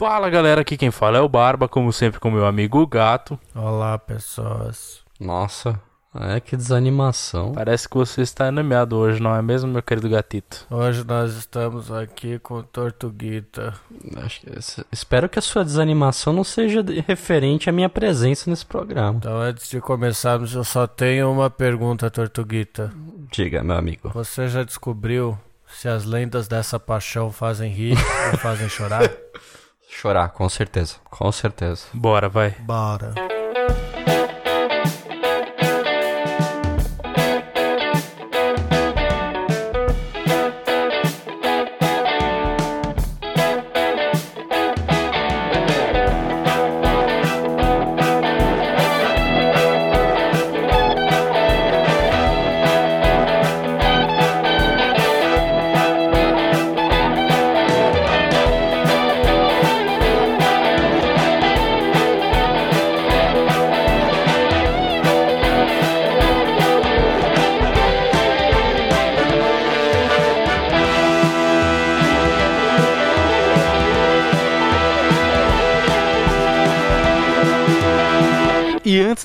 Fala galera, aqui quem fala é o Barba, como sempre com meu amigo Gato. Olá, pessoas. Nossa, é que desanimação. Parece que você está animado hoje, não é mesmo, meu querido gatito? Hoje nós estamos aqui com Tortuguita. Acho que- espero que a sua desanimação não seja referente à minha presença nesse programa. Então, antes de começarmos, eu só tenho uma pergunta, Tortuguita. Diga, meu amigo. Você já descobriu se as lendas dessa paixão fazem rir ou fazem chorar? Chorar, com certeza. Com certeza. Bora, vai. Bora.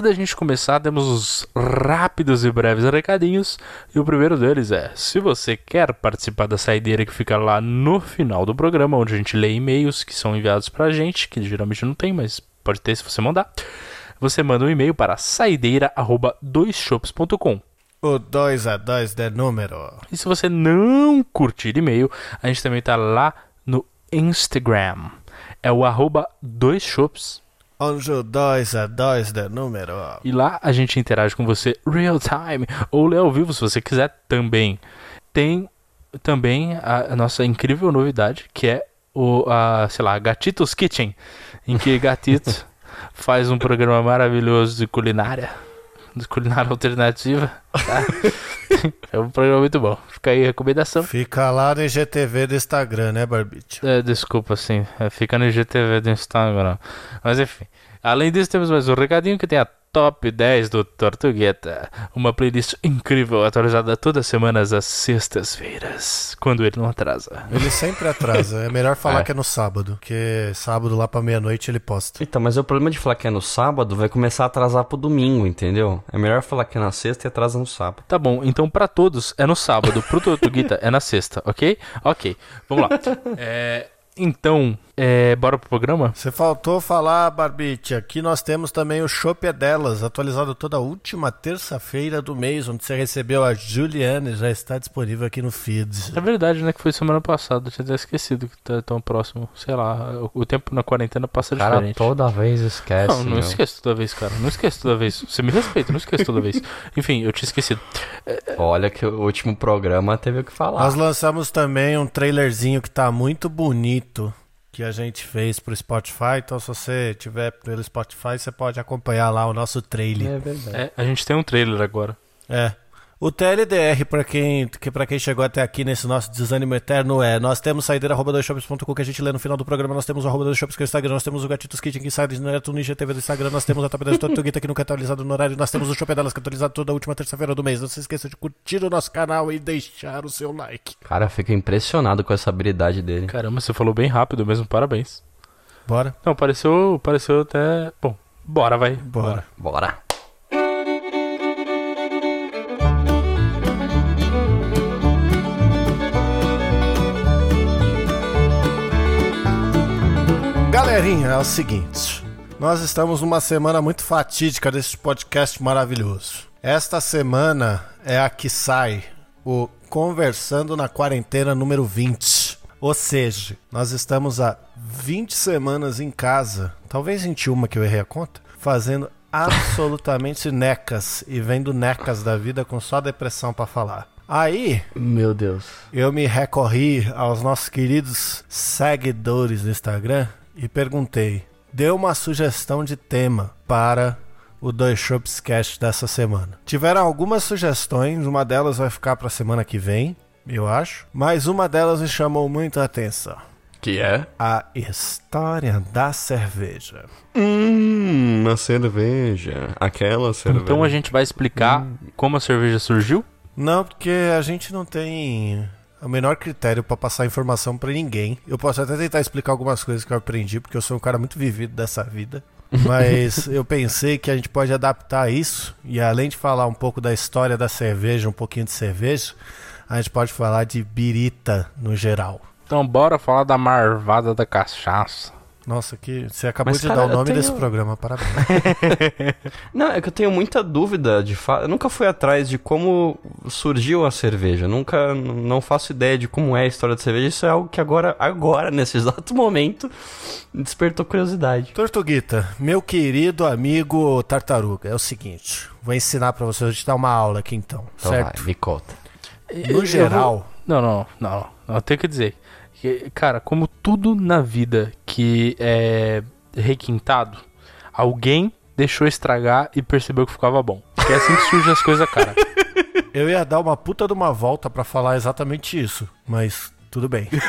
Da gente começar, temos os rápidos e breves recadinhos. E o primeiro deles é: se você quer participar da saideira que fica lá no final do programa, onde a gente lê e-mails que são enviados pra gente, que geralmente não tem, mas pode ter se você mandar. Você manda um e-mail para saideira@doisshops.com. O 2 a 2 de número. E se você não curtir e-mail, a gente também tá lá no Instagram. É o arroba dois shops. Onde o 2 a 2 de número. E lá a gente interage com você real time ou lê ao vivo se você quiser também. Tem também a, a nossa incrível novidade que é o, a, sei lá, Gatitos Kitchen, em que Gatito faz um programa maravilhoso de culinária, de culinária alternativa. tá? é um programa muito bom. Fica aí a recomendação. Fica lá no IGTV do Instagram, né, Barbite? É, desculpa, sim. É, fica no IGTV do Instagram. Mas enfim. Além disso, temos mais um recadinho que tem a Top 10 do Tortugueta. Uma playlist incrível, atualizada todas as semanas às sextas-feiras. Quando ele não atrasa. Ele sempre atrasa. É melhor falar É. que é no sábado, porque sábado lá pra meia-noite ele posta. Então, mas o problema de falar que é no sábado vai começar a atrasar pro domingo, entendeu? É melhor falar que é na sexta e atrasa no sábado. Tá bom, então pra todos é no sábado, pro Tortuguita é na sexta, ok? Ok, vamos lá. É, então, é, bora pro programa? Você faltou falar, Barbite. Aqui nós temos também o Chopp é Delas, atualizado toda última terça-feira do mês, onde você recebeu a Juliane, já está disponível aqui no feed. É verdade, né? Que foi semana passada. Eu tinha até esquecido que tá tão próximo. Sei lá, o, o tempo na quarentena passa cara diferente. toda vez esquece. Não, não meu. esqueço toda vez, cara. Não esqueço toda vez. Você me respeita, não esqueço toda vez. Enfim, eu tinha esquecido. Olha que o último programa teve o que falar. Nós lançamos também um trailerzinho que tá muito bonito que a gente fez pro Spotify. Então, se você tiver pelo Spotify, você pode acompanhar lá o nosso trailer. É verdade. É, a gente tem um trailer agora. É. O TLDR, pra quem, que quem chegou até aqui nesse nosso desânimo eterno, é: nós temos saideira.doisshops.com que a gente lê no final do programa, nós temos o arroba dois shops que é o Instagram, nós temos o Gatitos Kitchen que sai direto no IGTV do Instagram, nós temos a Top 10 Tortuguita que nunca é atualizado no horário, nós temos o Shop Delas que é atualizado toda a última terça-feira do mês. Não se esqueça de curtir o nosso canal e deixar o seu like. Cara, fica impressionado com essa habilidade dele. Caramba, você falou bem rápido mesmo, parabéns. Bora? Não, pareceu, pareceu até. Bom, bora, vai. Bora. Bora. Galerinha, é o seguinte. Nós estamos numa semana muito fatídica desse podcast maravilhoso. Esta semana é a que sai o Conversando na Quarentena número 20. Ou seja, nós estamos há 20 semanas em casa, talvez 21 que eu errei a conta, fazendo absolutamente necas e vendo necas da vida com só depressão pra falar. Aí, Meu Deus. eu me recorri aos nossos queridos seguidores do Instagram e perguntei: dê uma sugestão de tema para o Dois Shops Cast dessa semana. Tiveram algumas sugestões, uma delas vai ficar para a semana que vem, eu acho, mas uma delas me chamou muito a atenção. Que é? A história da cerveja. Hum, uma cerveja. Aquela cerveja. Então a gente vai explicar como a cerveja surgiu? Não, porque a gente não tem. O menor critério pra passar informação pra ninguém. Eu posso até tentar explicar algumas coisas que eu aprendi, porque eu sou um cara muito vivido dessa vida. Mas eu pensei que a gente pode adaptar isso e além de falar um pouco da história da cerveja, um pouquinho de cerveja, a gente pode falar de birita no geral. Então bora falar da marvada da cachaça. Nossa, que você acabou Mas, de cara, dar o nome tenho- desse programa, parabéns. Não, é que eu tenho muita dúvida de fato. Eu nunca fui atrás de como surgiu a cerveja. Nunca, não faço ideia de como é a história da cerveja. Isso é algo que agora, agora, nesse exato momento, despertou curiosidade. Tortuguita, meu querido amigo Tartaruga, é o seguinte, vou ensinar pra você, vou te dar uma aula aqui então, Então certo? vai, me conta. No geral, Não, não, não, não. Eu tenho que dizer. Cara, como tudo na vida que é requintado, alguém deixou estragar e percebeu que ficava bom. Porque é assim que surgem as coisas, cara. eu ia dar uma puta de uma volta pra falar exatamente isso, mas tudo bem.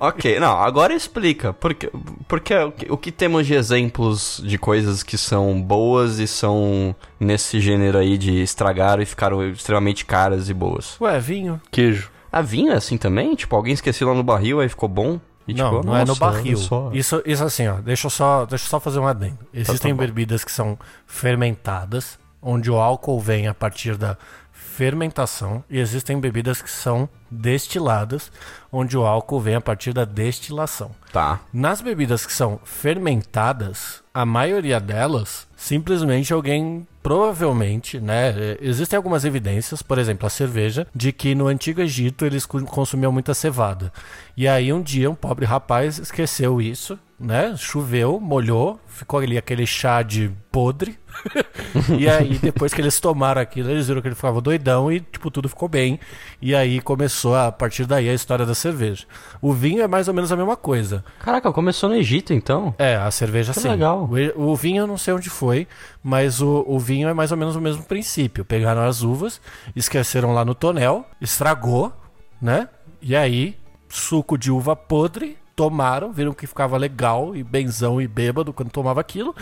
Ok, não, agora explica. Porque, porque o que- o que temos de exemplos de coisas que são boas e são nesse gênero aí de estragaram e ficaram extremamente caras e boas? Ué, vinho? Queijo. A vinho é assim também? Tipo, alguém esqueceu lá no barril, aí ficou bom? E, não, tipo, não é no nossa, barril. Isso, isso assim, ó, deixa eu só, deixa eu só fazer um adendo. Existem bom. bebidas que são fermentadas, onde o álcool vem a partir da fermentação, e existem bebidas que são destiladas, onde o álcool vem a partir da destilação. Tá. Nas bebidas que são fermentadas, a maioria delas, simplesmente alguém provavelmente, né, eh, existem algumas evidências, por exemplo, a cerveja, de que no antigo Egito eles consumiam muita cevada. E aí um dia um pobre rapaz esqueceu isso, né? Choveu, molhou, ficou ali aquele chá de podre. e aí depois que eles tomaram aquilo, eles viram que ele ficava doidão e tipo tudo ficou bem. E aí começou a partir daí a história da cerveja. O vinho é mais ou menos a mesma coisa. Caraca, começou no Egito então. É, a cerveja Que sim. legal. O, o vinho eu não sei onde foi, mas o, o vinho é mais ou menos o mesmo princípio. Pegaram as uvas, esqueceram lá no tonel, estragou, né? E aí, suco de uva podre, tomaram, viram que ficava legal e benzão e bêbado quando tomava aquilo.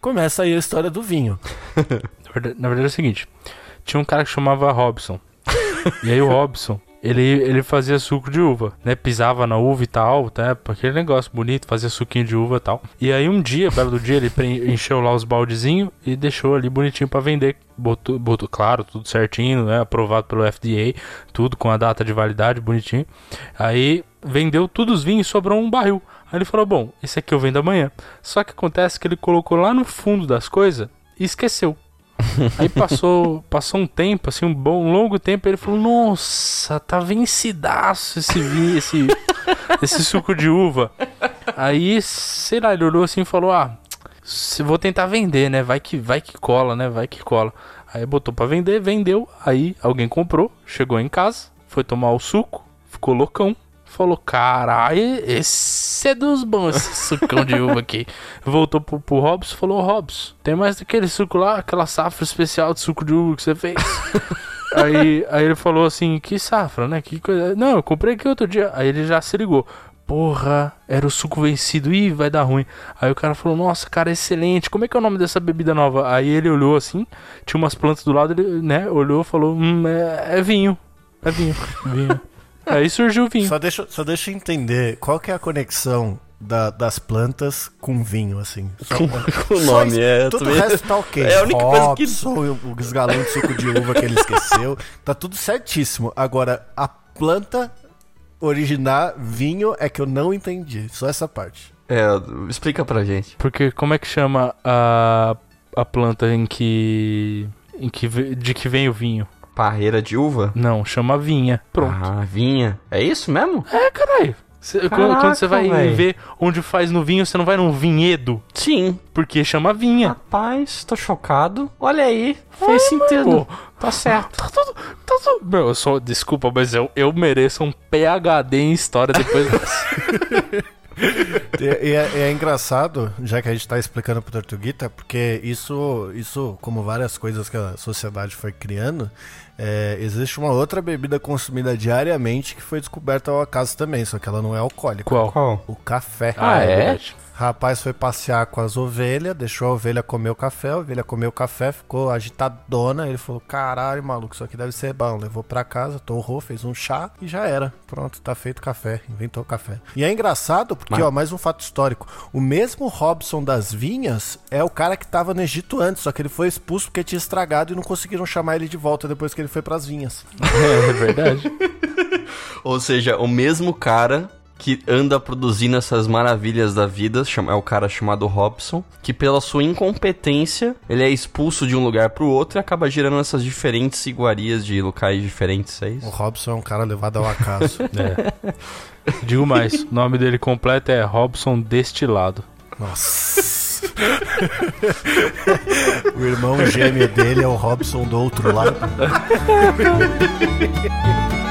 Começa aí a história do vinho. Na verdade, na verdade é o seguinte: tinha um cara que chamava Robson. e aí o Robson, ele, ele fazia suco de uva, né? Pisava na uva e tal, né? Aquele negócio bonito, fazia suquinho de uva e tal. E aí um dia, belo do dia, ele encheu lá os baldezinhos e deixou ali bonitinho pra vender. Botou, botou, claro, tudo certinho, né? Aprovado pelo FDA, tudo com a data de validade, bonitinho. Aí vendeu todos os vinhos e sobrou um barril. Aí ele falou: Bom, esse aqui eu vendo amanhã. Só que acontece que ele colocou lá no fundo das coisas e esqueceu. Aí passou, passou um tempo, assim, um bom, um longo tempo, ele falou: Nossa, tá vencidaço esse vinho, esse, esse suco de uva. Aí, sei lá, ele olhou assim e falou: Ah, vou tentar vender, né? Vai que, vai que cola, né? Vai que cola. Aí botou pra vender, vendeu. Aí alguém comprou, chegou em casa, foi tomar o suco, ficou loucão. Falou, caralho, esse é dos bons, esse sucão de uva aqui. Voltou pro, pro Robson e falou, "Ô, Robson, tem mais daquele suco lá, aquela safra especial de suco de uva que você fez. aí, aí ele falou assim, que safra, né? Que coisa. Não, eu comprei aqui outro dia. Aí ele já se ligou. Porra, era o suco vencido, ih, vai dar ruim. Aí o cara falou, nossa, cara, excelente, como é que é o nome dessa bebida nova? Aí ele olhou assim, tinha umas plantas do lado, ele, né, olhou e falou, hum, é, é vinho, é vinho, vinho. Aí surgiu o vinho. Só deixa, só deixa eu entender qual que é a conexão da- das plantas com vinho, assim. Só, Com o nome, isso. é. Tudo o resto tá ok. É a única coisa que- Robson, o, o galão de suco de uva que ele esqueceu. Tá tudo certíssimo. Agora, a planta originar vinho é que eu não entendi. Só essa parte. É, explica pra gente. Porque como é que chama a, a planta em que, em que de que vem o vinho? Parreira de uva? Não, chama vinha. Pronto. Ah, vinha. É isso mesmo? É, caralho. Cê- quando- Caraca, quando você vai véi. ver onde faz no vinho, você não vai num vinhedo, Sim. porque chama vinha. Rapaz, tô chocado. Olha aí, fez sentido. Pô, Tá certo. tá tudo, tá tudo. Meu, eu só, desculpa, mas eu, eu mereço um PhD em história depois dessa. E, e é, é engraçado, já que a gente tá explicando pro Tortuguita, porque isso, isso, como várias coisas que a sociedade foi criando, é, existe uma outra bebida consumida diariamente que foi descoberta ao acaso também, só que ela não é alcoólica. Qual? Qual? O café. Ah, é? verdade. rapaz foi passear com as ovelhas, deixou a ovelha comer o café, a ovelha comeu o café, ficou agitadona. Ele falou: caralho, maluco, isso aqui deve ser bom. Levou pra casa, torrou, fez um chá e já era. Pronto, tá feito café. Inventou café. E é engraçado porque, Mas... ó, mais um fato histórico: o mesmo Robson das Vinhas é o cara que tava no Egito antes, só que ele foi expulso porque tinha estragado e não conseguiram chamar ele de volta depois que ele foi pras vinhas. É, é verdade. Ou seja, o mesmo cara que anda produzindo essas maravilhas da vida, é o cara chamado Robson, que pela sua incompetência, ele é expulso de um lugar pro outro e acaba gerando essas diferentes iguarias de locais diferentes, é isso? O Robson é um cara levado ao acaso. é. Digo mais, o nome dele completo é Robson Destilado. Nossa. o irmão gêmeo dele é o Robson do outro lado.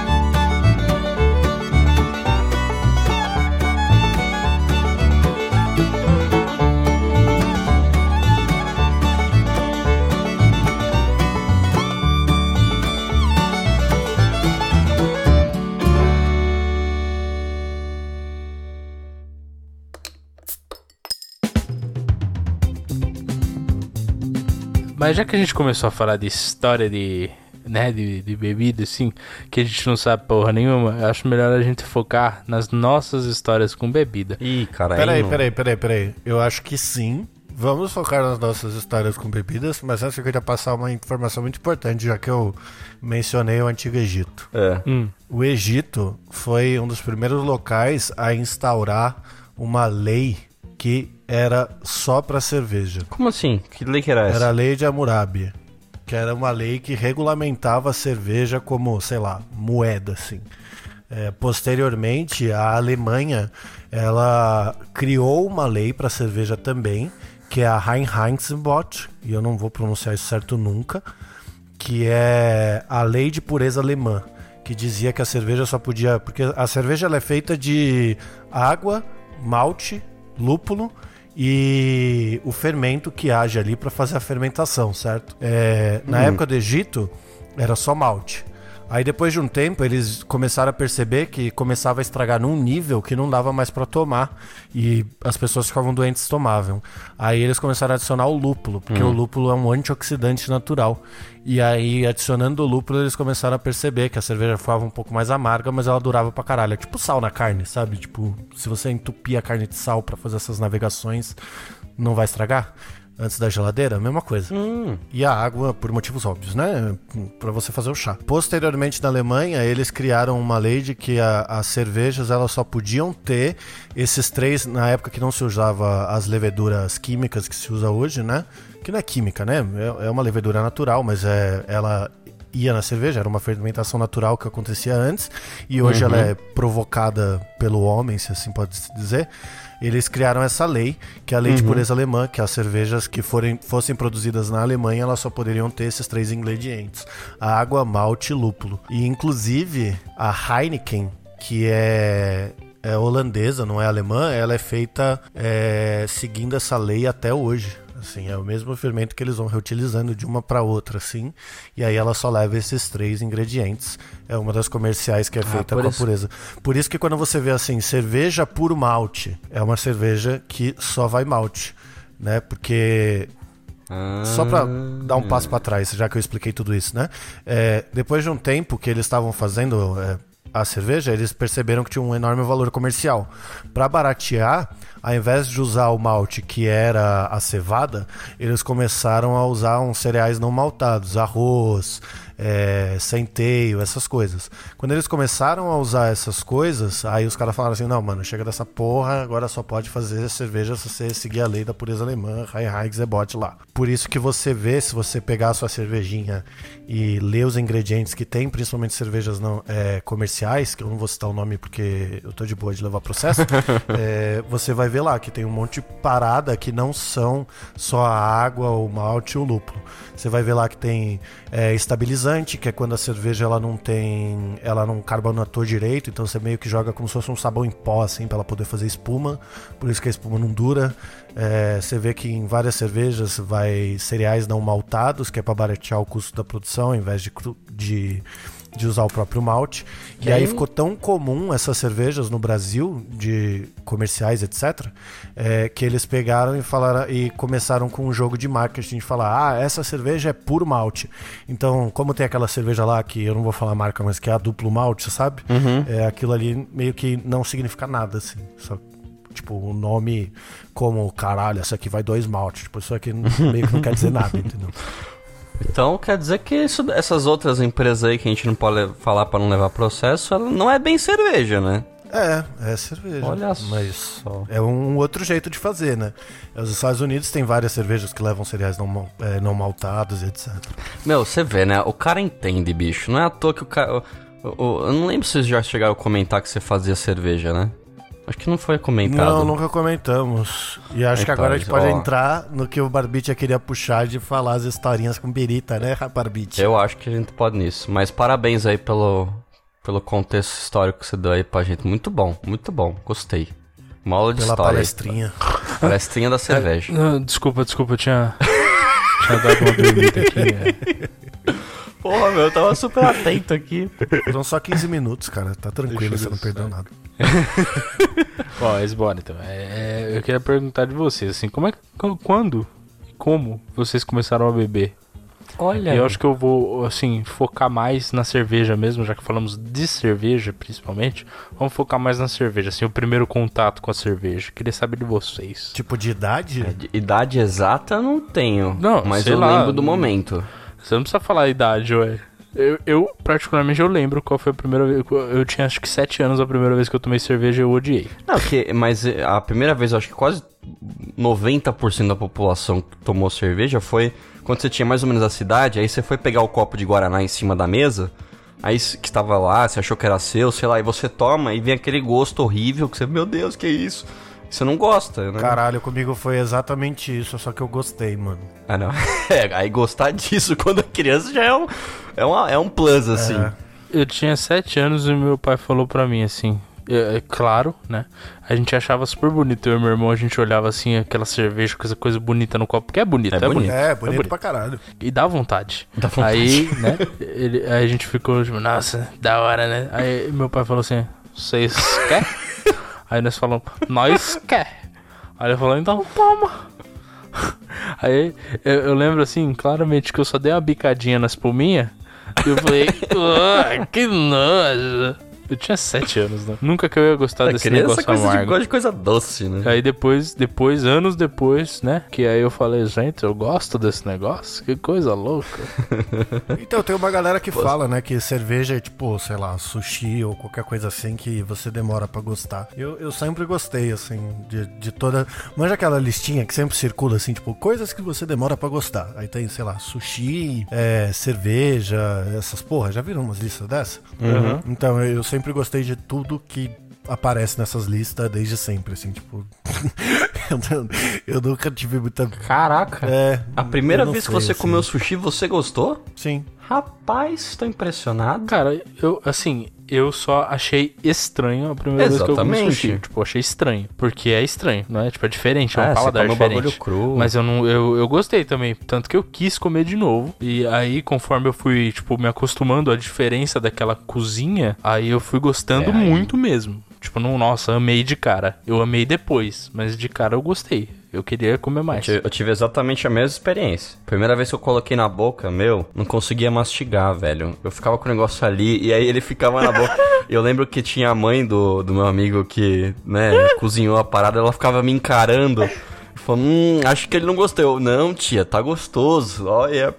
Mas já que a gente começou a falar de história de, né, de, de bebida, assim, que a gente não sabe porra nenhuma, eu acho melhor a gente focar nas nossas histórias com bebida. Ih, caralho. Peraí, peraí, peraí, peraí. Eu acho que sim. Vamos focar nas nossas histórias com bebidas, mas antes eu queria passar uma informação muito importante, já que eu mencionei o Antigo Egito. É. Hum. O Egito foi um dos primeiros locais a instaurar uma lei que era só para cerveja. Como assim? Que lei que era essa? Era a lei de Hammurabi, que era uma lei que regulamentava a cerveja como, sei lá, moeda, assim. É, posteriormente, a Alemanha ela criou uma lei para cerveja também, que é a Reinheitsgebot, e eu não vou pronunciar isso certo nunca, que é a lei de pureza alemã, que dizia que a cerveja só podia, porque a cerveja é feita de água, malte, lúpulo e o fermento que age ali para fazer a fermentação, certo? É, na uhum. época do Egito, era só malte. Aí depois de um tempo eles começaram a perceber que começava a estragar num nível que não dava mais para tomar e as pessoas ficavam doentes tomavam. Aí eles começaram a adicionar o lúpulo, porque hum. o lúpulo é um antioxidante natural. E aí adicionando o lúpulo eles começaram a perceber que a cerveja ficava um pouco mais amarga, mas ela durava pra caralho. É tipo sal na carne, sabe? Tipo, se você entupir a carne de sal para fazer essas navegações, não vai estragar antes da geladeira, mesma coisa. Hum. E a água, por motivos óbvios, né? Para você fazer o chá. Posteriormente, na Alemanha, eles criaram uma lei de que a, as cervejas elas só podiam ter esses três, na época que não se usava as leveduras químicas que se usa hoje, né? Que não é química, né? É, é uma levedura natural, mas é, ela ia na cerveja, era uma fermentação natural que acontecia antes e hoje uhum. ela é provocada pelo homem, se assim pode dizer eles criaram essa lei, que é a lei uhum. de pureza alemã, que as cervejas que forem, fossem produzidas na Alemanha, elas só poderiam ter esses três ingredientes: água, malte e lúpulo. E inclusive a Heineken, que é é holandesa, não é alemã, ela é feita é, seguindo essa lei até hoje. Assim, é o mesmo fermento que eles vão reutilizando de uma para outra, assim. E aí ela só leva esses três ingredientes. É uma das comerciais que é ah, feita com isso. a pureza. Por isso que quando você vê assim, cerveja puro malte, é uma cerveja que só vai malte, né? Porque ah. Só para dar um passo para trás, já que eu expliquei tudo isso, né? É, depois de um tempo que eles estavam fazendo é, a cerveja, eles perceberam que tinha um enorme valor comercial. Para baratear, ao invés de usar o malte que era a cevada, eles começaram a usar uns cereais não maltados, arroz, é, centeio, essas coisas. Quando eles começaram a usar essas coisas, aí os caras falaram assim: não, mano, chega dessa porra, agora só pode fazer cerveja se você seguir a lei da pureza alemã, Reinheitsgebot lá. Por isso que você vê, se você pegar a sua cervejinha e ler os ingredientes que tem, principalmente cervejas não é, comerciais, que eu não vou citar o nome porque eu tô de boa de levar processo, é, você vai ver lá que tem um monte de parada que não são só a água, o malte e o lúpulo. Você vai ver lá que tem é, estabilizante, que é quando a cerveja ela não tem, ela não carbonatou direito, então você meio que joga como se fosse um sabão em pó assim para ela poder fazer espuma, por isso que a espuma não dura. É, você vê que em várias cervejas vai cereais não maltados, que é para baratear o custo da produção, ao invés de, de de usar o próprio malte. E aí ficou tão comum essas cervejas no Brasil, de comerciais, etc., é, que eles pegaram e falaram e começaram com um jogo de marketing de falar: ah, essa cerveja é puro malte. Então, como tem aquela cerveja lá que eu não vou falar a marca, mas que é a duplo malte, sabe? É, aquilo ali meio que não significa nada, assim. Só Tipo, o nome como, caralho, essa aqui vai dois malte. Tipo, isso aqui meio que não quer dizer nada, entendeu? Então quer dizer que isso- essas outras empresas aí que a gente não pode falar pra não levar processo, ela não é bem cerveja, né? É, é cerveja. Olha Mas só. é um outro jeito de fazer, né? Os Estados Unidos tem várias cervejas que levam cereais não, é, não maltados, etc. Meu, você vê, né? O cara entende, bicho. Não é à toa que o cara. o- o- eu não lembro se vocês já chegaram a comentar que você fazia cerveja, né? Acho que não foi comentado. Não, nunca comentamos. E acho que Então, agora a gente pode ó. entrar no que o Barbicha queria puxar de falar as historinhas com birita, né, Barbicha? Eu acho que a gente pode nisso. Mas parabéns aí pelo, pelo contexto histórico que você deu aí pra gente. Muito bom, muito bom. Gostei. Uma aula de Pela história. aí. palestrinha. Palestrinha da cerveja. Não, desculpa, desculpa, eu tinha. tinha dado uma dormida aqui. é. Porra, meu, eu tava super atento aqui. Foram só 15 minutos, cara. Tá tranquilo, você não perdeu nada. Bom, mas bora então. É, é, eu queria perguntar de vocês, assim, como é Quando e como vocês começaram a beber? Olha. Eu acho que eu vou, assim, focar mais na cerveja mesmo, já que falamos de cerveja, principalmente. Vamos focar mais na cerveja, assim, o primeiro contato com a cerveja. Queria saber de vocês. Tipo de idade? De Idade exata eu não tenho. Não, mas sei eu lá. lembro do momento. Você não precisa falar a idade, ué. Eu, eu, particularmente, eu lembro qual foi a primeira vez. Eu tinha acho que 7 anos a primeira vez que eu tomei cerveja e eu odiei. Não, que, mas eh, a primeira vez, eu acho que quase 90% da população que tomou cerveja foi quando você tinha mais ou menos a cidade, aí você foi pegar o copo de Guaraná em cima da mesa, aí que estava lá, você achou que era seu, sei lá, e você toma e vem aquele gosto horrível que você, meu Deus, que é isso? Você não gosta, né? Caralho, comigo foi exatamente isso, só que eu gostei, mano. Ah, não. É, aí gostar disso quando é criança já é um, é uma, é um plus, assim. É. Eu tinha 7 anos e meu pai falou pra mim assim. É, é claro, né? A gente achava super bonito. Eu e meu irmão, a gente olhava assim, aquela cerveja, coisa, coisa bonita no copo. Porque é bonito, É é, bonito. bonito. É, bonito pra caralho. E dá vontade. Dá vontade. Aí, né? ele- aí a gente ficou tipo, nossa, da hora, né? Aí meu pai falou assim: vocês quer? Aí nós falamos, nós quer. Aí ele falou, então toma. Aí eu, eu lembro assim, claramente que eu só dei uma bicadinha na espuminha. Eu falei, "Ah, que nojo. Eu tinha 7 anos, né? Nunca que eu ia gostar A desse criança negócio de, amargo. gosta de coisa doce, né? Aí depois, depois, anos depois, né? Que aí eu falei, gente, eu gosto desse negócio, que coisa louca. Então, tem uma galera que fala, né, que cerveja é tipo, sei lá, sushi ou qualquer coisa assim que você demora pra gostar. Eu, eu sempre gostei, assim, de, de toda. Manja aquela listinha que sempre circula, assim, tipo, coisas que você demora pra gostar. Aí tem, sei lá, sushi, é, cerveja, essas porra. Já viram umas listas dessas? Então, eu, eu sempre gostei de tudo que aparece nessas listas desde sempre, assim, tipo. eu, nunca tive muita. Caraca. É, A primeira vez que sei, você assim. comeu sushi, você gostou? Sim. Rapaz, tô impressionado. Cara, eu, assim, eu só achei estranho a primeira vez que eu comi Exatamente. sushi. Tipo, achei estranho. Porque é estranho, não é? Tipo, é diferente, é um É, você paladar o diferente. bagulho cru. Mas eu não, eu, eu gostei também. Tanto que eu quis comer de novo. E aí, conforme eu fui, tipo, me acostumando à diferença daquela cozinha, aí eu fui gostando É, aí- muito mesmo. Tipo, não, nossa, amei de cara. Eu amei depois, mas de cara eu gostei. Eu queria comer mais. Eu eu tive exatamente a mesma experiência. Primeira vez que eu coloquei na boca, meu, não conseguia mastigar, velho. Eu ficava com o negócio ali e aí ele ficava na boca. Eu lembro que tinha a mãe do, do meu amigo que, né, cozinhou a parada, ela ficava me encarando. Falando, hum, acho que ele não gostou. Não, tia, tá gostoso. Olha.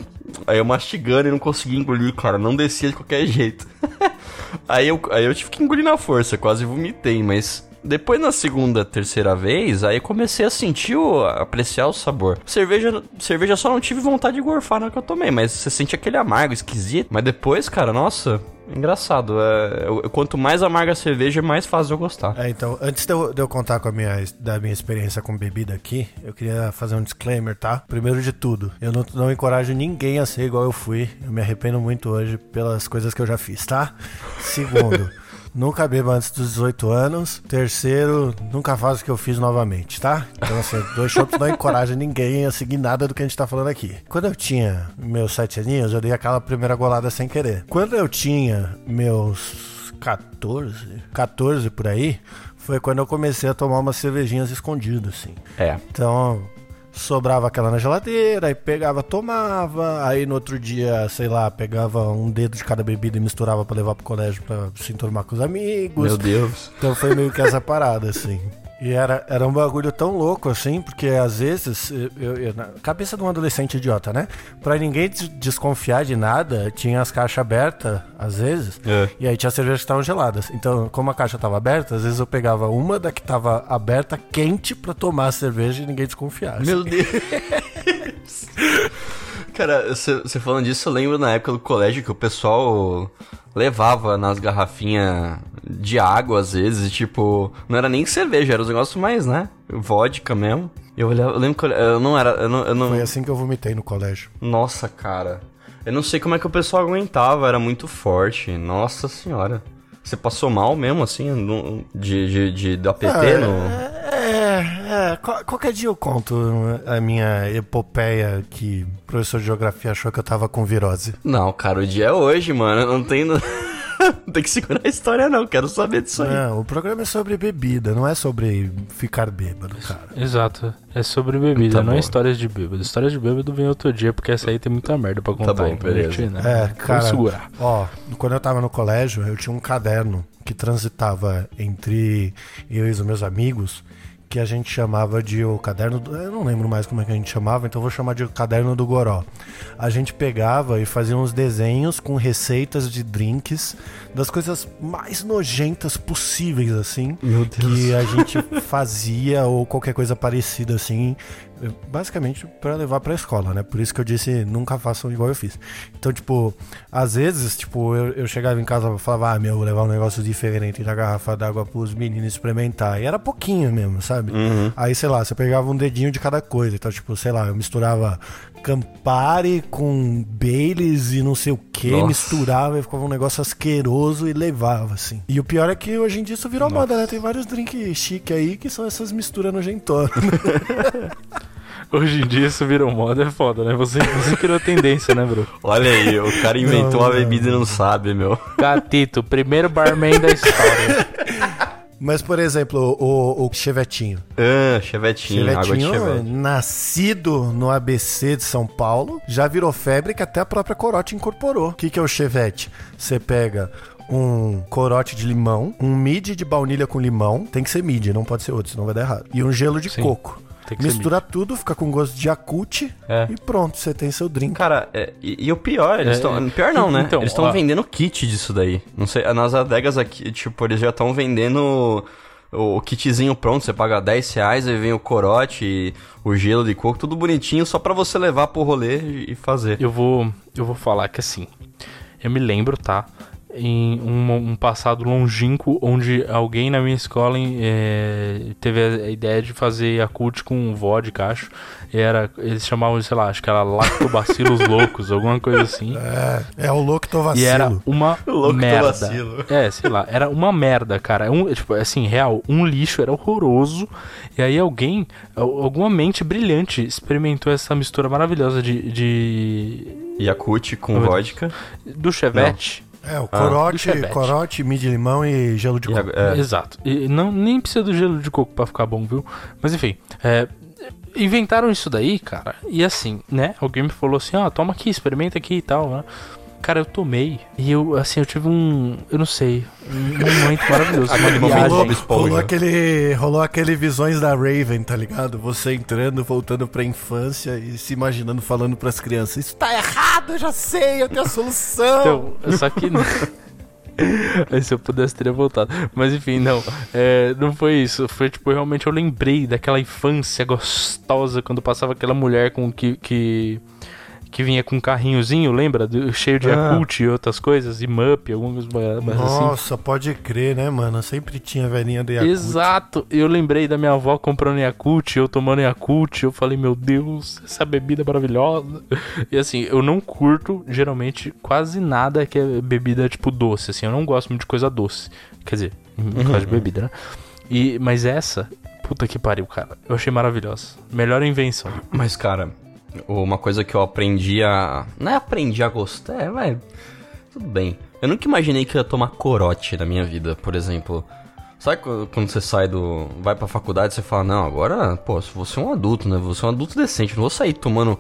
Aí eu mastigando e não conseguia engolir, cara. Não descia de qualquer jeito. aí, eu, aí eu tive que engolir na força, quase vomitei, mas. Depois na segunda, terceira vez, aí comecei a sentir, o, a apreciar o sabor. Cerveja, cerveja só não tive vontade de gorfar na que eu tomei, mas você sente aquele amargo, esquisito. Mas depois, cara, nossa, engraçado. É, quanto mais amarga a cerveja, mais fácil eu gostar. É, então, antes de eu, de eu contar com a minha, da minha experiência com bebida aqui, eu queria fazer um disclaimer, tá? Primeiro de tudo, eu não, não encorajo ninguém a ser igual eu fui. Eu me arrependo muito hoje pelas coisas que eu já fiz, tá? Segundo, nunca beba antes dos 18 anos. Terceiro, nunca faça o que eu fiz novamente, tá? Então, assim, dois chopps não encorajam ninguém a seguir nada do que a gente tá falando aqui. Quando eu tinha meus sete aninhos, eu dei aquela primeira golada sem querer. Quando eu tinha meus 14, 14 por aí, foi quando eu comecei a tomar umas cervejinhas escondidas, assim. É. Então, sobrava aquela na geladeira, aí pegava, tomava, aí no outro dia, sei lá, pegava um dedo de cada bebida e misturava pra levar pro colégio pra se enturmar com os amigos. Meu Deus. Então foi meio que essa parada, assim. E era, era um bagulho tão louco, assim, porque às vezes, eu, eu- cabeça de um adolescente idiota, né? Pra ninguém des- desconfiar de nada, tinha as caixas abertas, às vezes, É. e aí tinha cervejas que estavam geladas. Então, como a caixa tava aberta, às vezes eu pegava uma da que tava aberta, quente, pra tomar a cerveja e ninguém desconfiasse. Meu Deus. Cara, você falando disso, eu lembro na época do colégio que o pessoal levava nas garrafinhas de água, às vezes, tipo, não era nem cerveja, era os negócios mais, né? Vodka mesmo. Eu, olhava, eu lembro que eu, eu não era. Eu não, eu não- Foi assim que eu vomitei no colégio. Nossa, cara. Eu não sei como é que o pessoal aguentava, era muito forte. Nossa senhora. Você passou mal mesmo, assim, no- de, de, de, do APT no. É, é, qual- qualquer dia eu conto a minha epopeia que o professor de geografia achou que eu tava com virose. Não, cara, o dia é hoje, mano. Não tem. Não tem que segurar a história, não. Quero saber disso aí. Não, o programa é sobre bebida, não é sobre ficar bêbado, cara. Exato. É sobre bebida, Tá não bom. é histórias de bêbado. Histórias de bêbado vem outro dia, porque essa aí tem muita merda pra contar. bom, então a beleza. gente, né, É, Vamos cara. segurar. Ó, quando eu tava no colégio, eu tinha um caderno que transitava entre eu e os meus amigos, que a gente chamava de o caderno do, eu não lembro mais como é que a gente chamava, então vou chamar de o caderno do goró. A gente pegava e fazia uns desenhos com receitas de drinks das coisas mais nojentas possíveis assim, Meu Deus. que a gente fazia ou qualquer coisa parecida assim, basicamente pra levar pra escola, né? Por isso que eu disse nunca façam igual eu fiz. Então, tipo, às vezes, tipo, eu, eu chegava em casa e falava, ah, meu, vou levar um negócio diferente da garrafa d'água pros meninos experimentar. E era pouquinho mesmo, sabe? Aí, sei lá, você pegava um dedinho de cada coisa. Então, tipo, sei lá, eu misturava Campari com Baileys e não sei o que, Nossa. misturava e ficava um negócio asqueroso e levava, assim. E o pior é que hoje em dia isso virou moda, né? Tem vários drinks chique aí que são essas misturas nojentonas. Hoje em dia isso virou moda, é foda, né? Você, você criou tendência, né, bro? Olha aí, o cara inventou Não, a bebida e não sabe, meu. Gatito, primeiro barman da história. Mas, por exemplo, o, o Chevetinho. Ah, chevetinho, água de Chevetinho, nascido no ABC de São Paulo, já virou febre que até a própria Corote incorporou. O que, que é o Chevette? Você pega um corote de limão, um mid de baunilha com limão, tem que ser mid, não pode ser outro, senão vai dar errado. E um gelo de Sim, coco. Tem que ser Mistura tudo, fica com gosto de Yakult É. e pronto, você tem seu drink. Cara, é, e, e o pior, eles É, estão. pior não, né? então, eles estão vendendo kit disso daí. Não sei, nas adegas aqui, tipo, eles já estão vendendo o, o kitzinho pronto. Você paga 10 reais, aí vem o corote, e o gelo de coco, tudo bonitinho, só pra você levar pro rolê e- e fazer. Eu vou, eu vou falar que assim, eu me lembro, tá? Em um, um passado longínquo, onde alguém na minha escola eh, teve a ideia de fazer Yakult com vodka, acho. E era, eles chamavam, sei lá, acho que era lactobacillus loucos, alguma coisa assim. É, é o Loctovacilo. E era uma merda. Lactobacilo. É, sei lá, era uma merda, cara. Um, tipo, assim, real, um lixo, era horroroso. E aí alguém, al- alguma mente brilhante, experimentou essa mistura maravilhosa de, de Yakut com vodka. do chevette. É, o corote, Chevette. corote, mid de limão e gelo de coco. a- é, Exato. E não, nem precisa do gelo de coco pra ficar bom, viu? Mas enfim, é, inventaram isso daí, cara. E assim, né? Alguém me falou assim: ó, toma aqui, experimenta aqui e tal, né? Cara, eu tomei e eu, assim, eu tive um, eu não sei, um momento maravilhoso. Aquele momento Esponja. rolou aquele, rolou aquele visões da Raven, tá ligado? Você entrando, voltando pra infância e se imaginando falando pras crianças: Isso tá errado, eu já sei, eu tenho a solução. Então, só que. Aí se eu pudesse teria voltado. Mas enfim, não. É, não foi isso. Foi tipo, realmente eu lembrei daquela infância gostosa quando passava aquela mulher com que. que que vinha com um carrinhozinho, lembra? Do- cheio de Ah. Yakult e outras coisas, e Mup, algumas coisas assim. Nossa, pode crer, né, mano? Sempre tinha velhinha de Yakult. Exato, eu lembrei da minha avó comprando Yakult, eu tomando Yakult, eu falei, meu Deus, essa bebida é maravilhosa. E assim, eu não curto, geralmente, quase nada que é bebida tipo doce, assim, eu não gosto muito de coisa doce. Quer dizer, em causa de bebida, né? E, mas essa, puta que pariu, cara, eu achei maravilhosa. Melhor invenção. Mas, cara, uma coisa que eu aprendi a. Não é aprendi a gostar, é, vai. Tudo bem. Eu nunca imaginei que eu ia tomar corote na minha vida, por exemplo. Sabe qu- quando você sai do. vai pra faculdade você fala, não, agora, pô, você é um adulto, né? Você é um adulto decente, não vou sair tomando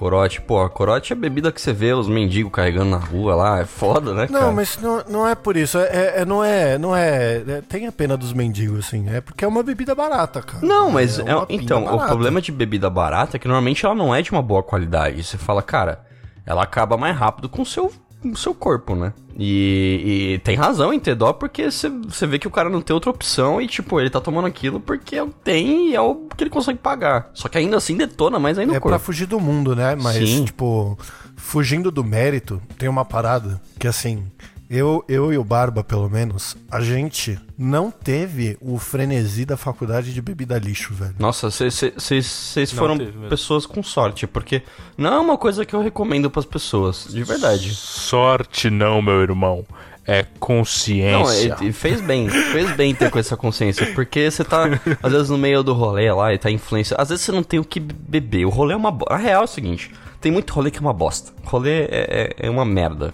corote. Pô, corote é bebida que você vê os mendigos carregando na rua lá, é foda, né, cara? Não, mas não, não é por isso. É, é- é- não é. Não é, é- Tem a pena dos mendigos, assim. É porque é uma bebida barata, cara. Não, mas é- pinga então, o barata. problema de bebida barata é que normalmente ela não é de uma boa qualidade. Você fala, cara, ela acaba mais rápido com o seu, o seu corpo, né? E, e tem razão em ter dó, porque você vê que o cara não tem outra opção e, tipo, ele tá tomando aquilo porque é tem e é o que ele consegue pagar. Só que ainda assim detona mais ainda É o pra corpo. fugir do mundo, né? Mas, Sim. tipo, fugindo do mérito, tem uma parada que, assim, eu, eu e o Barba, pelo menos, a gente não teve o frenesi da faculdade de bebida lixo, velho. Nossa, vocês Não foram teve pessoas com sorte, porque não é uma coisa que eu recomendo pras pessoas, de verdade. Sorte não, meu irmão. É Não, consciência. e, e fez bem, fez bem ter com essa consciência, porque você tá, às vezes, no meio do rolê lá e tá influência. Às vezes você não tem o que beber. O rolê é uma bosta. A real é o seguinte: tem muito rolê que é uma bosta. Rolê é, é, é uma merda.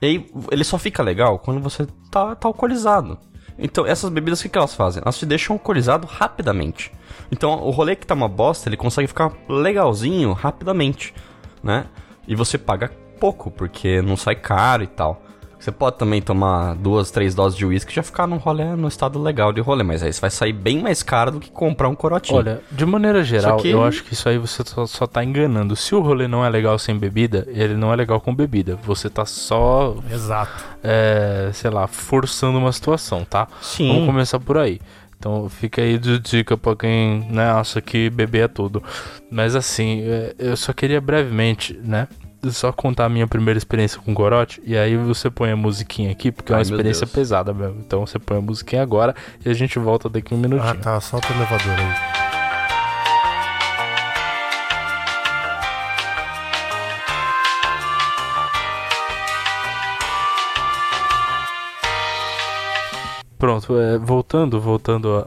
E aí, ele só fica legal quando você tá, tá alcoolizado. Então, essas bebidas, o que, que elas fazem? Elas te deixam alcoolizado rapidamente. Então, o rolê que tá uma bosta, ele consegue ficar legalzinho rapidamente, né? E você paga pouco, porque não sai caro e tal. Você pode também tomar duas, três doses de uísque e já ficar num rolê, no estado legal de rolê. Mas aí você vai sair bem mais caro do que comprar um corotinho. Olha, de maneira geral, que- eu acho que isso aí você só, só tá enganando. Se o rolê não é legal sem bebida, ele não é legal com bebida. Você tá só, Exato. é, sei lá, forçando uma situação, tá? Sim. Vamos começar por aí. Então fica aí de dica pra quem né, acha que beber é tudo. Mas assim, é, eu só queria brevemente, né? Só contar a minha primeira experiência com corote. E aí você põe a musiquinha aqui, porque é uma Ai, experiência Deus. pesada mesmo. Então você põe a musiquinha agora e a gente volta daqui um minutinho. Ah, tá. Solta o elevador aí. Pronto, é, voltando, voltando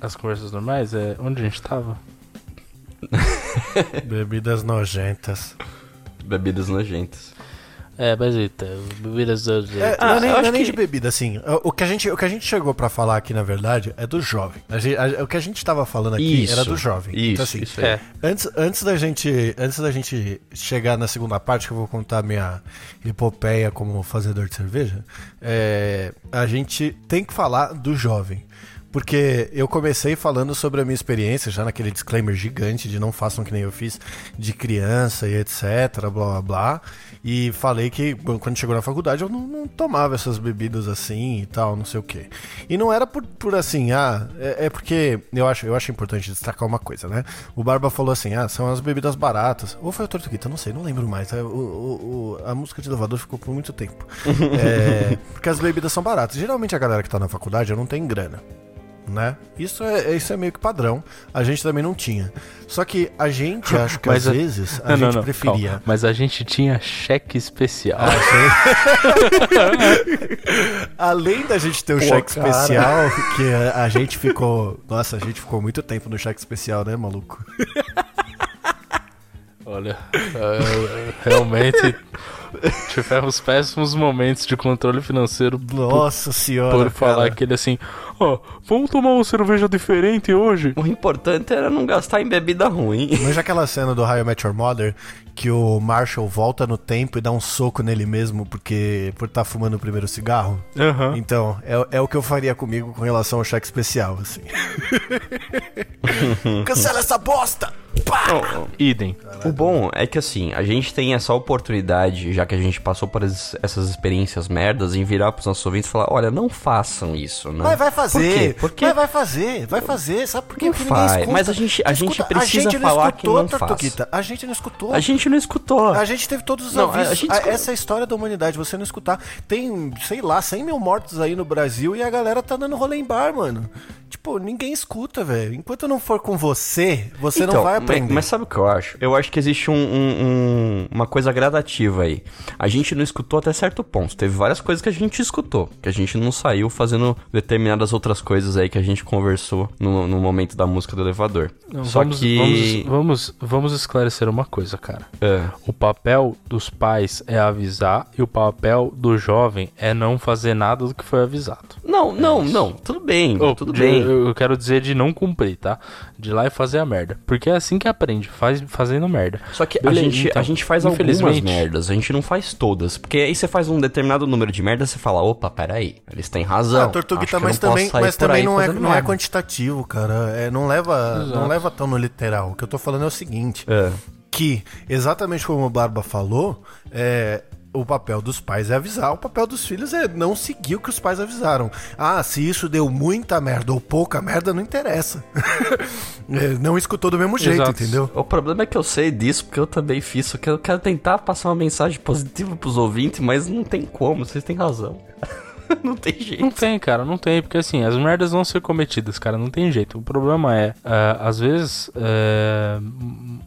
às conversas normais, é, onde a gente tava? Bebidas nojentas. Bebidas nojentas. É, mas então, bebidas É, Ah, não é nem, eu não é acho nem que- de bebida, assim. O, o que a gente, o que a gente chegou pra falar aqui, na verdade, é do jovem. A gente- a- o que a gente tava falando aqui Isso. era do jovem. Isso, então, assim, isso. É, Antes, antes, da gente, antes da gente chegar na segunda parte, que eu vou contar a minha epopeia como fazedor de cerveja, é, a gente tem que falar do jovem. Porque eu comecei falando sobre a minha experiência, já naquele disclaimer gigante de não façam que nem eu fiz, de criança e etc, blá blá blá. E falei que quando chegou na faculdade eu não, não tomava essas bebidas assim e tal, não sei o quê. E não era por, por assim, ah, é, é porque eu acho, eu acho importante destacar uma coisa, né? O Barba falou assim, ah, são as bebidas baratas. Ou foi o Tortuguita, não sei, não lembro mais. É, o- o- o- a música de elevador ficou por muito tempo. É, porque as bebidas são baratas. Geralmente a galera que tá na faculdade não tem grana né? Isso é, isso é meio que padrão. A gente também não tinha. Só que a gente, acho que Mas às a- vezes, a não, não, gente não, preferia. calma. Mas a gente tinha cheque especial. Além da gente ter o Pô, cheque cara. especial, que a, a gente ficou. Nossa, a gente ficou muito tempo no cheque especial, né, maluco? Olha, é, realmente tivemos péssimos momentos de controle financeiro por, Nossa senhora. por falar cara. aquele assim, ó, vamos tomar uma cerveja diferente hoje? O importante era não gastar em bebida ruim. Mas aquela cena do How I Met Your Mother que o Marshall volta no tempo e dá um soco nele mesmo porque por estar fumando o primeiro cigarro? Aham. Então, é, é o que eu faria comigo com relação ao cheque especial, assim. Cancela essa bosta! Não, Idem. O bom é que assim, a gente tem essa oportunidade, já que a gente passou por es- essas experiências merdas, em virar pros nossos ouvintes e falar, olha, não façam isso, né? Mas vai fazer. Por quê? Porque Mas vai fazer, vai fazer. Sabe por quê? Não Porque ninguém faz, escuta. mas a gente- a gente Escuta, precisa não falar que escutou, não faz. A gente não escutou. a gente não escutou. A gente teve todos os Não, avisos. a gente A- escuta- Essa é a história da humanidade, você não escutar. Tem, sei lá, 100 mil mortos aí no Brasil e a galera tá dando rolê em bar, mano. Tipo, ninguém escuta, velho. Enquanto não for com você, você não vai aprender. Mas, sabe o que eu acho? Eu acho que existe um- um- um- uma coisa gradativa aí. A gente não escutou até certo ponto. Teve várias coisas que a gente escutou, que a gente não saiu fazendo determinadas outras coisas aí que a gente conversou no, no momento da música do elevador. Não, Só vamos, que. vamos, vamos, vamos esclarecer uma coisa, cara. É. O papel dos pais é avisar e o papel do jovem é não fazer nada do que foi avisado. Não, não, não. Tudo bem, Ô, tudo de- bem. Eu, eu quero dizer de não cumprir, tá? De ir lá e fazer a merda. Porque é assim que aprende, faz, fazendo merda. Só que a Beleza, gente, então, a gente faz algumas infelizmente- merdas, a gente não faz todas. Porque aí você faz um determinado número de merdas e você fala, opa, peraí, eles têm razão. Ah, Tortuguita, eu mas também, mas também não, é, não é merda." quantitativo, cara. É, não, leva, não leva tão no literal. O que eu tô falando é o seguinte: É. que, exatamente como o Barba falou, é, o papel dos pais é avisar, o papel dos filhos é não seguir o que os pais avisaram. Ah, se isso deu muita merda ou pouca merda, não interessa. É, não escutou do mesmo jeito, Exato. entendeu? O problema é que eu sei disso porque eu também fiz, só que eu quero tentar passar uma mensagem positiva pros ouvintes, mas não tem como, vocês têm razão. não tem Não jeito. tem, cara, não tem, porque assim, as merdas vão ser cometidas, cara, não tem jeito. O problema é, ah, às vezes, é,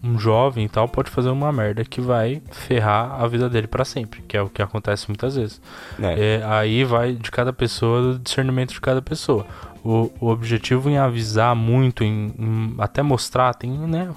um- jovem e tal pode fazer uma merda que vai ferrar a vida dele pra sempre, que é o que acontece muitas vezes. É. É, aí vai de cada pessoa, do discernimento de cada pessoa. O, o objetivo em avisar muito, em, em até mostrar, tem né,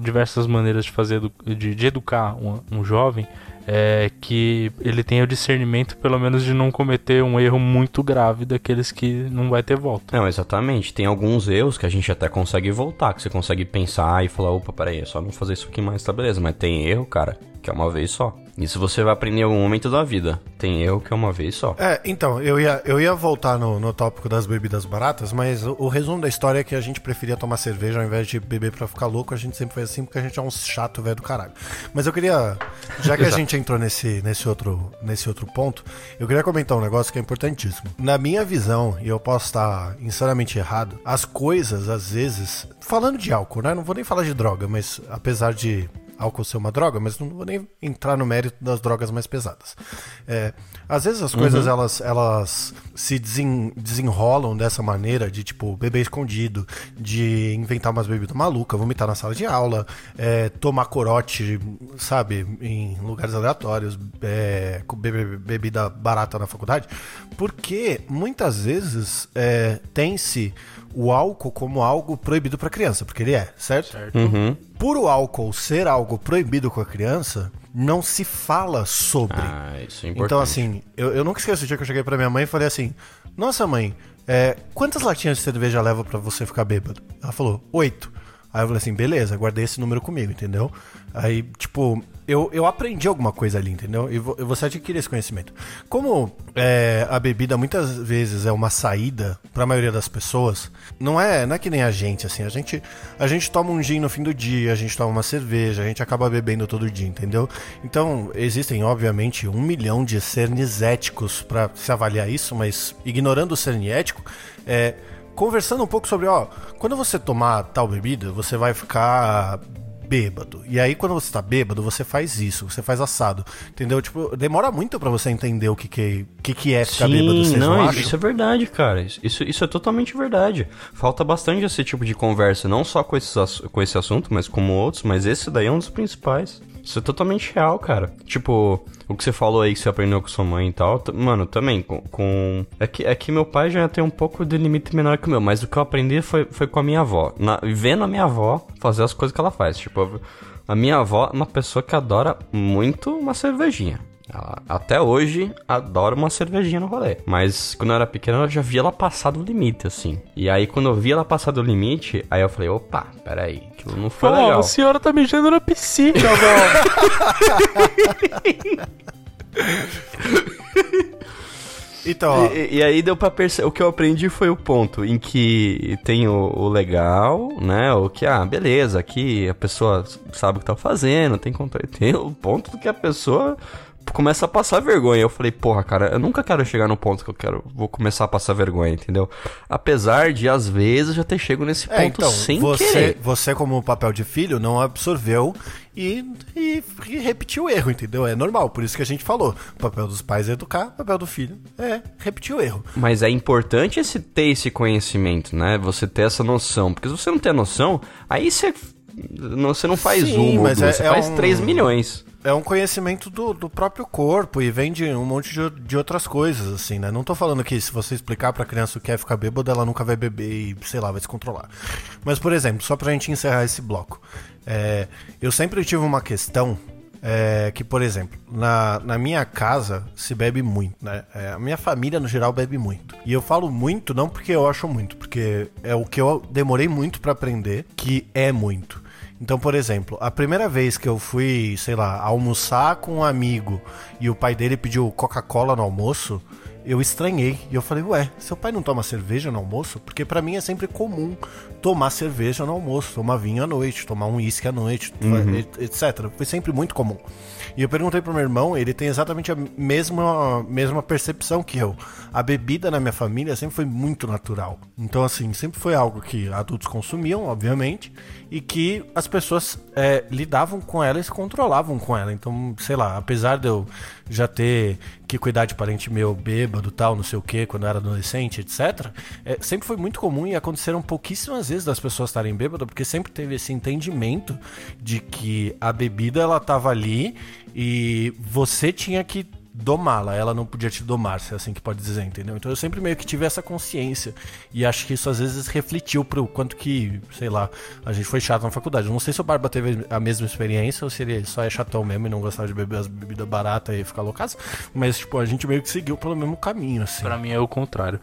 diversas maneiras de fazer, de, de educar um, um jovem, é que ele tenha o discernimento, pelo menos, de não cometer um erro muito grave daqueles que não vai ter volta. Não, exatamente. Tem alguns erros que a gente até consegue voltar, que você consegue pensar e falar, opa, peraí, é só não fazer isso aqui mais, tá beleza. Mas tem erro, cara, que é uma vez só. Isso você vai aprender em algum momento da vida. Tem erro que é uma vez só. É, então, eu ia, eu ia voltar no, no tópico das bebidas baratas, mas o, o resumo da história é que a gente preferia tomar cerveja ao invés de beber pra ficar louco. A gente sempre foi assim porque a gente é um chato velho do caralho. Mas eu queria, já que a gente entrou nesse, nesse, outro, nesse outro ponto, eu queria comentar um negócio que é importantíssimo. Na minha visão, e eu posso estar insanamente errado, as coisas, às vezes, falando de álcool, né? Não vou nem falar de droga, mas apesar de álcool ser uma droga, mas não vou nem entrar no mérito das drogas mais pesadas. É, às vezes as coisas elas, elas se desen- desenrolam dessa maneira de tipo beber escondido, de inventar umas bebidas malucas, vomitar na sala de aula, é, tomar corote, sabe, em lugares aleatórios, é, beber bebida barata na faculdade, porque muitas vezes é, tem-se o álcool como algo proibido para criança, porque ele é, certo? Uhum. Por o álcool ser algo proibido com a criança, não se fala sobre. Ah, isso é importante. então, assim, eu, eu nunca esqueço o dia que eu cheguei pra minha mãe e falei assim: Nossa, mãe, é, quantas latinhas de cerveja leva pra você ficar bêbado? Ela falou: Oito. Aí eu falei assim: Beleza, guardei esse número comigo, entendeu? Aí, tipo, eu, eu aprendi alguma coisa ali, entendeu? E vo- você adquire esse conhecimento. Como é, a bebida muitas vezes é uma saída pra maioria das pessoas, não é, não é que nem a gente, assim. A gente, a gente toma um gin no fim do dia, a gente toma uma cerveja, a gente acaba bebendo todo dia, entendeu? Então, existem, obviamente, um milhão de cernes éticos pra se avaliar isso, mas ignorando o cerne ético, é, conversando um pouco sobre, ó, quando você tomar tal bebida, você vai ficar bêbado. E aí, quando você tá bêbado, você faz isso, você faz assado. Entendeu? Tipo, demora muito pra você entender o que, que, que, que é ficar bêbado, vocês não, não, isso é verdade, cara. Isso, isso é totalmente verdade. Falta bastante esse tipo de conversa, não só com, esses, com esse assunto, mas como outros, mas esse daí é um dos principais. Isso é totalmente real, cara. Tipo, o que você falou aí que você aprendeu com sua mãe e tal, mano, também com. com- É, que, é que meu pai já tem um pouco de limite menor que o meu, mas o que eu aprendi foi, foi com a minha avó. Na, vendo a minha avó fazer as coisas que ela faz. Tipo, a minha avó é uma pessoa que adora muito uma cervejinha. Ela, até hoje, adora uma cervejinha no rolê. Mas quando eu era pequeno, eu já via ela passar do limite, assim. E aí, quando eu vi ela passar do limite, aí eu falei, opa, peraí, aquilo não foi Pô, legal. a senhora tá mijando na piscina, velho. Então, ó, E, e aí deu pra perceber. O que eu aprendi foi o ponto em que tem o, o legal, né? O que, ah, beleza, aqui a pessoa sabe o que tá fazendo, tem controle. Tem o ponto do que a pessoa começa a passar vergonha. Eu falei, porra, cara, eu nunca quero chegar no ponto que eu quero, vou começar a passar vergonha, entendeu? Apesar de, às vezes, já ter chego nesse ponto É, então, sem você, querer. você como papel de filho não absorveu e, e, e repetiu o erro, entendeu? É normal, por isso que a gente falou. O papel dos pais é educar, o papel do filho é repetir o erro. Mas é importante esse, ter esse conhecimento, né? Você ter essa noção. Porque se você não tem a noção, aí você, não- você não faz Sim, um, ou mas duas, é- você é faz um- 3 milhões. É um conhecimento do, do próprio corpo e vem de um monte de, de outras coisas, assim, né? Não tô falando que se você explicar pra criança o que é ficar bêbado, ela nunca vai beber e, sei lá, vai se controlar. Mas, por exemplo, só pra gente encerrar esse bloco. é, eu sempre tive uma questão é, que, por exemplo, na, na minha casa se bebe muito, né? É, a minha família, no geral, bebe muito. E eu falo muito não porque eu acho muito, porque é o que eu demorei muito pra aprender, que é muito. Então, por exemplo, a primeira vez que eu fui, sei lá, almoçar com um amigo e o pai dele pediu Coca-Cola no almoço, eu estranhei. E eu falei, ué, seu pai não toma cerveja no almoço? Porque pra mim é sempre comum tomar cerveja no almoço, tomar vinho à noite, tomar um uísque à noite, et- etc. Foi sempre muito comum. E eu perguntei pro meu irmão, ele tem exatamente a mesma, mesma percepção que eu. A bebida na minha família sempre foi muito natural. Então, assim, sempre foi algo que adultos consumiam, obviamente, e que as pessoas é, lidavam com ela e se controlavam com ela. Então, sei lá, apesar de eu já ter que cuidar de parente meu bêbado tal, não sei o que, quando eu era adolescente, etc., é, sempre foi muito comum e aconteceram pouquíssimas vezes das pessoas estarem bêbadas, porque sempre teve esse entendimento de que a bebida ela tava ali e você tinha que domá-la, ela não podia te domar, se é assim que pode dizer, entendeu? Então eu sempre meio que tive essa consciência e acho que isso às vezes refletiu pro quanto que, sei lá, a gente foi chato na faculdade. Eu não sei se o Barba teve a mesma experiência ou se ele só é chatão mesmo e não gostava de beber as bebidas baratas e ficar loucaço, mas tipo, a gente meio que seguiu pelo mesmo caminho, assim. Pra mim é o contrário.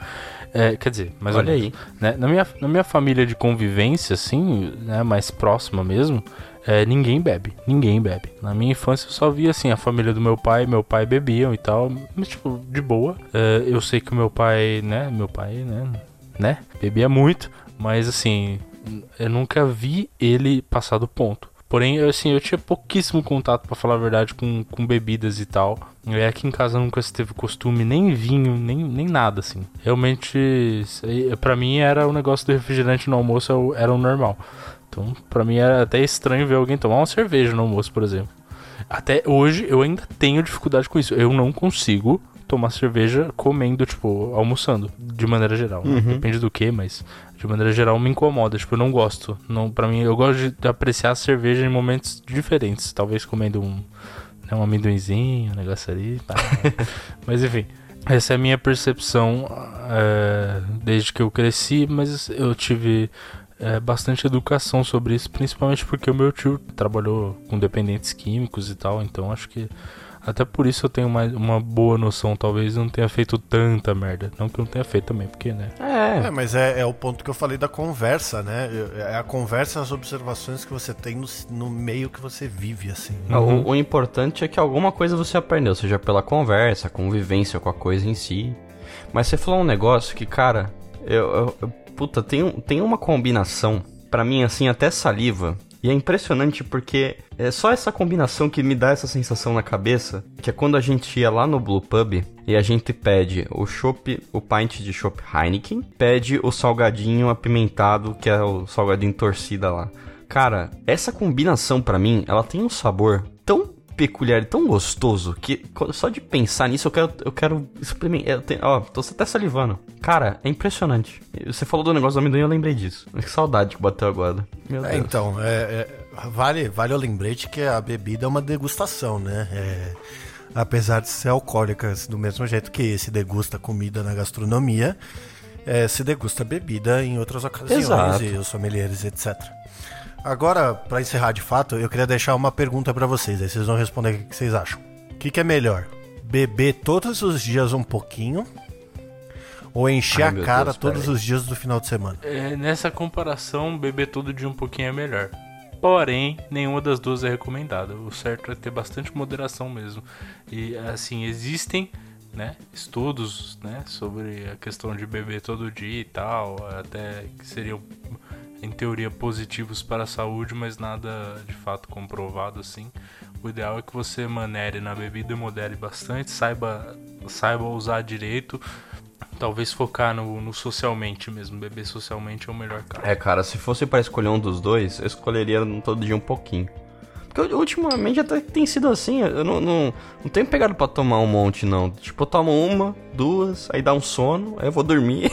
É, quer dizer, mas Olha olha aí. Né, na, minha, na minha família de convivência, assim, né, mais próxima mesmo, é, ninguém bebe. Ninguém bebe. Na minha infância eu só via, assim, a família do meu pai, meu pai bebiam e tal, mas, tipo, de boa. É, eu sei que o meu pai, né, meu pai, né, né, bebia muito, mas, assim, eu nunca vi ele passar do ponto. Porém, assim, eu tinha pouquíssimo contato, pra falar a verdade, com, com bebidas e tal. É, aqui em casa nunca se teve costume, nem vinho, nem, nem nada, assim. Realmente, pra mim era o negócio do refrigerante no almoço, é era o normal. Então, pra mim era até estranho ver alguém tomar uma cerveja no almoço, por exemplo. Até hoje eu ainda tenho dificuldade com isso. Eu não consigo tomar cerveja comendo, tipo, almoçando, de maneira geral. né? Depende do que, mas de maneira geral me incomoda. Tipo, eu não gosto. Não, pra mim, eu gosto de apreciar a cerveja em momentos diferentes. Talvez comendo um, né, um amendoinzinho, um negócio ali. mas enfim. Essa é a minha percepção é, desde que eu cresci, mas eu tive é, bastante educação sobre isso, principalmente porque o meu tio trabalhou com dependentes químicos e tal, então acho que até por isso eu tenho mais, uma boa noção, talvez eu não tenha feito tanta merda. Não que eu não tenha feito também, porque, né? É, É, mas é, é o ponto que eu falei da conversa, né? É a conversa, as observações que você tem no, no meio que você vive, assim. O, o importante é que alguma coisa você aprendeu, seja pela conversa, convivência com a coisa em si. Mas você falou um negócio que, cara, eu, eu- eu- puta, tem, tem uma combinação, pra mim, assim, até saliva. E é impressionante porque é só essa combinação que me dá essa sensação na cabeça, que é quando a gente ia lá no Blue Pub e a gente pede o chopp, o pint de chopp Heineken, pede o salgadinho apimentado, que é o salgadinho torcida lá. Cara, essa combinação pra mim, ela tem um sabor tão peculiar e tão gostoso que só de pensar nisso eu quero, eu quero experimentar. Eu tenho- ó, tô até salivando. Cara, é impressionante. Você falou do negócio do amendoim, eu lembrei disso. Que saudade que bateu agora. É, então, é, é, vale, vale o lembrete que a bebida é uma degustação, né? É, apesar de ser alcoólica, do mesmo jeito que se degusta comida na gastronomia, é, se degusta bebida em outras ocasiões Exato. e os sommeliers, etc. Agora, pra encerrar de fato, eu queria deixar uma pergunta pra vocês, aí vocês vão responder o que vocês acham. O que, que é melhor? Beber todos os dias um pouquinho ou encher Ai, a cara Deus, todos os dias do final de semana? É, nessa comparação, beber tudo de um pouquinho é melhor. Porém, nenhuma das duas é recomendada. O certo é ter bastante moderação mesmo. E assim, existem né, estudos, né, sobre a questão de beber todo dia e tal, até que seriam em teoria positivos para a saúde, mas nada de fato comprovado assim. O ideal é que você manere na bebida e modere bastante, saiba saiba usar direito, talvez focar no, no, socialmente mesmo. Beber socialmente é o melhor caso. É, cara, se fosse para escolher um dos dois, eu escolheria todo dia um pouquinho. Porque ultimamente até tem sido assim, eu não, não, não tenho pegado para tomar um monte, não. Tipo, eu tomo uma, duas, aí dá um sono, aí eu vou dormir.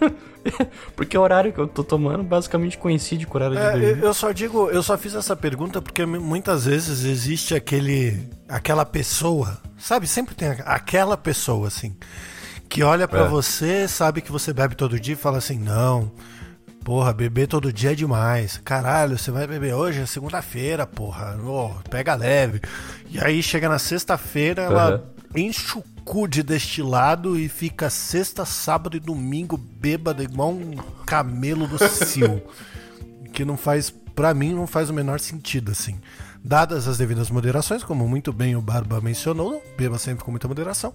porque o horário que eu tô tomando basicamente coincide com o horário é, de dormir. Eu só digo, eu só fiz essa pergunta porque muitas vezes existe aquele. aquela pessoa, sabe? Sempre tem aquela pessoa, assim, que olha para é. você, sabe que você bebe todo dia e fala assim, não. Porra, beber todo dia é demais. Caralho, você vai beber hoje? É segunda-feira, porra. Oh, pega leve. E aí chega na sexta-feira, ela enche o cu de destilado e fica sexta, sábado e domingo bêbada igual um camelo do cio. que não faz, pra mim, não faz o menor sentido, assim. Dadas as devidas moderações, como muito bem o Barba mencionou, beba sempre com muita moderação,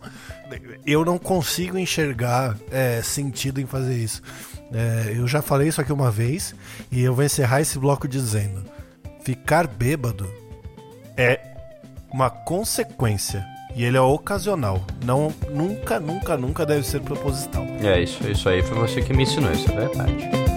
eu não consigo enxergar é, sentido em fazer isso. É, eu já falei isso aqui uma vez e eu vou encerrar esse bloco dizendo: ficar bêbado é uma consequência e ele é ocasional. Não, nunca, nunca, nunca deve ser proposital. É isso, isso aí foi você que me ensinou, isso é verdade.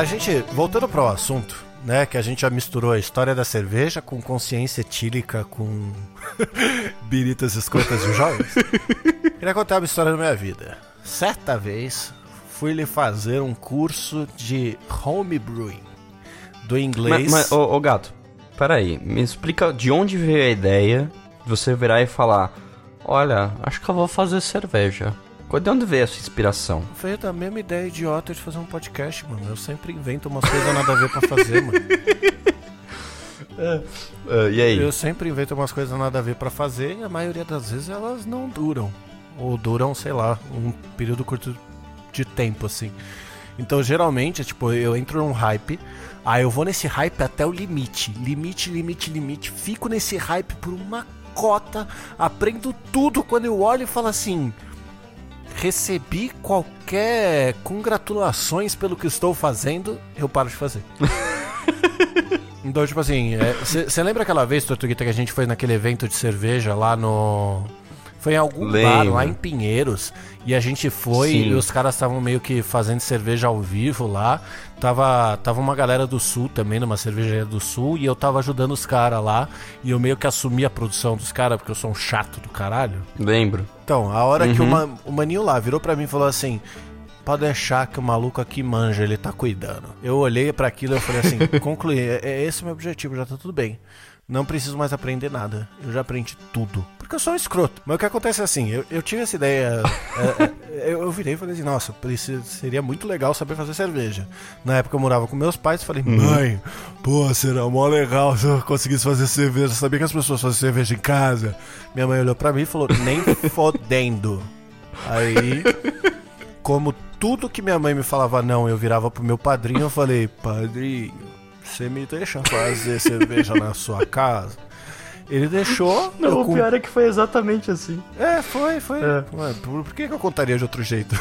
A gente, voltando para o assunto, né, que a gente já misturou a história da cerveja com consciência etílica, com biritas escotas de jovens. Queria contar uma história da minha vida. Certa vez, fui lhe fazer um curso de homebrewing, do inglês... Mas, mas ô, ô gato, peraí, me explica de onde veio a ideia de você virar e falar, olha, acho que eu vou fazer cerveja. De onde veio essa inspiração? Veio da mesma ideia idiota de fazer um podcast, mano. Eu sempre invento umas coisas nada a ver pra fazer, mano. Uh, e aí? Eu sempre invento umas coisas nada a ver pra fazer e a maioria das vezes elas não duram. Ou duram, sei lá, um período curto de tempo, assim. Então, geralmente, tipo, eu entro num hype, aí eu vou nesse hype até o limite. Limite, limite, limite. Fico nesse hype por uma cota, aprendo tudo quando eu olho e falo assim recebi qualquer congratulações pelo que estou fazendo, eu paro de fazer. então, tipo assim, você é, lembra aquela vez, Tortuguita, que a gente foi naquele evento de cerveja lá no. Foi em algum Lembra. bar lá em Pinheiros. E a gente foi Sim. e os caras estavam meio que fazendo cerveja ao vivo lá. Tava, tava uma galera do sul também, numa cervejaria do sul, e eu tava ajudando os caras lá. E eu meio que assumi a produção dos caras, porque eu sou um chato do caralho. Lembro. Então, a hora uhum. que uma, o maninho lá virou pra mim e falou assim: pode deixar que o maluco aqui manja, ele tá cuidando. Eu olhei para aquilo e falei assim: concluí, é, é esse o meu objetivo, já tá tudo bem. Não preciso mais aprender nada. Eu já aprendi tudo. Porque eu sou um escroto. Mas o que acontece é assim, eu, eu tive essa ideia. é, é, eu, virei e falei assim, nossa, seria muito legal saber fazer cerveja. Na época eu morava com meus pais e falei, uhum. mãe, pô, será mó legal se eu conseguisse fazer cerveja. sabia que as pessoas fazem cerveja em casa. Minha mãe olhou pra mim e falou, nem fodendo. Aí, como tudo que minha mãe me falava não, eu virava pro meu padrinho, eu falei, padrinho você me deixa fazer cerveja na sua casa? Ele deixou. Não, o com... pior é que foi exatamente assim. É, foi, foi. É. Ué, por, por, que, eu contaria de outro jeito?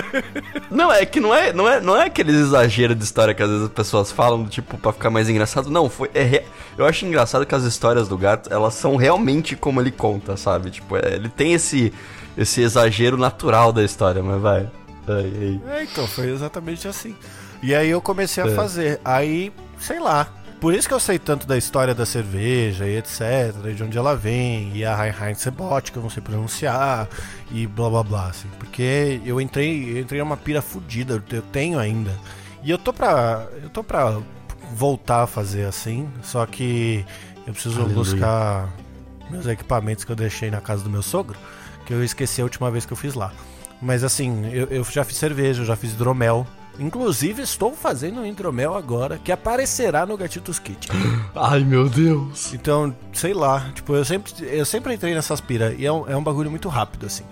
não, é que não é, não é, não é aqueles exageros de história que às vezes as pessoas falam, tipo, pra ficar mais engraçado. Não, foi. É, eu acho engraçado que as histórias do gato, elas são realmente como ele conta, sabe? Tipo, é, ele tem esse, esse exagero natural da história, mas vai. Ai, ai. É, então, foi exatamente assim. E aí eu comecei a é. fazer. Aí sei lá. Por isso que eu sei tanto da história da cerveja e etc, de onde ela vem, e a Heinz-Bot, que eu não sei pronunciar, e blá blá blá, assim. Porque eu entrei, eu entrei numa pira fodida, eu tenho ainda. E eu tô pra. Eu tô pra voltar a fazer assim, só que eu preciso Aleluia. buscar meus equipamentos que eu deixei na casa do meu sogro, que eu esqueci a última vez que eu fiz lá. Mas assim, eu, eu já fiz cerveja, eu já fiz hidromel, Inclusive, estou fazendo um hidromel agora que aparecerá no Gatitos Kit. Ai, meu Deus. Então, sei lá, tipo, eu sempre, eu sempre entrei nessas pira e é um, é um bagulho muito rápido, assim.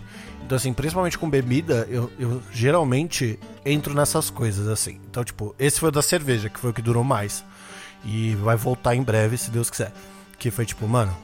Então, assim, principalmente com bebida, eu, eu geralmente entro nessas coisas, assim. Então, tipo, esse foi o da cerveja, que foi o que durou mais. E vai voltar em breve, se Deus quiser. Que foi tipo, mano,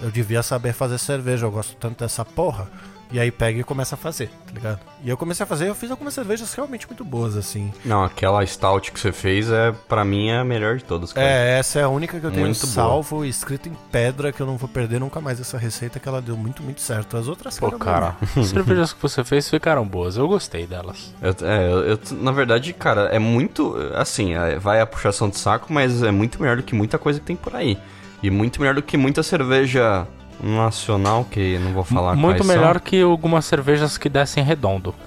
eu devia saber fazer cerveja, eu gosto tanto dessa porra. E aí pega e começa a fazer, tá ligado? E eu comecei a fazer, eu fiz algumas cervejas realmente muito boas, assim. Não, aquela stout que você fez é, para mim, é a melhor de todas, cara. É, essa é a única que eu tenho Muito boa. salvo, escrito em pedra, que eu não vou perder nunca mais essa receita, que ela deu muito, muito certo. As outras Pô, ficaram cara, as cervejas que você fez ficaram boas. Eu gostei delas. Eu, é, eu, eu- na verdade, cara, é muito. Assim, é, vai a puxação de saco, mas é muito melhor do que muita coisa que tem por aí. E muito melhor do que muita cerveja nacional, que não vou falar Muito quais melhor são. que algumas cervejas que dessem redondo.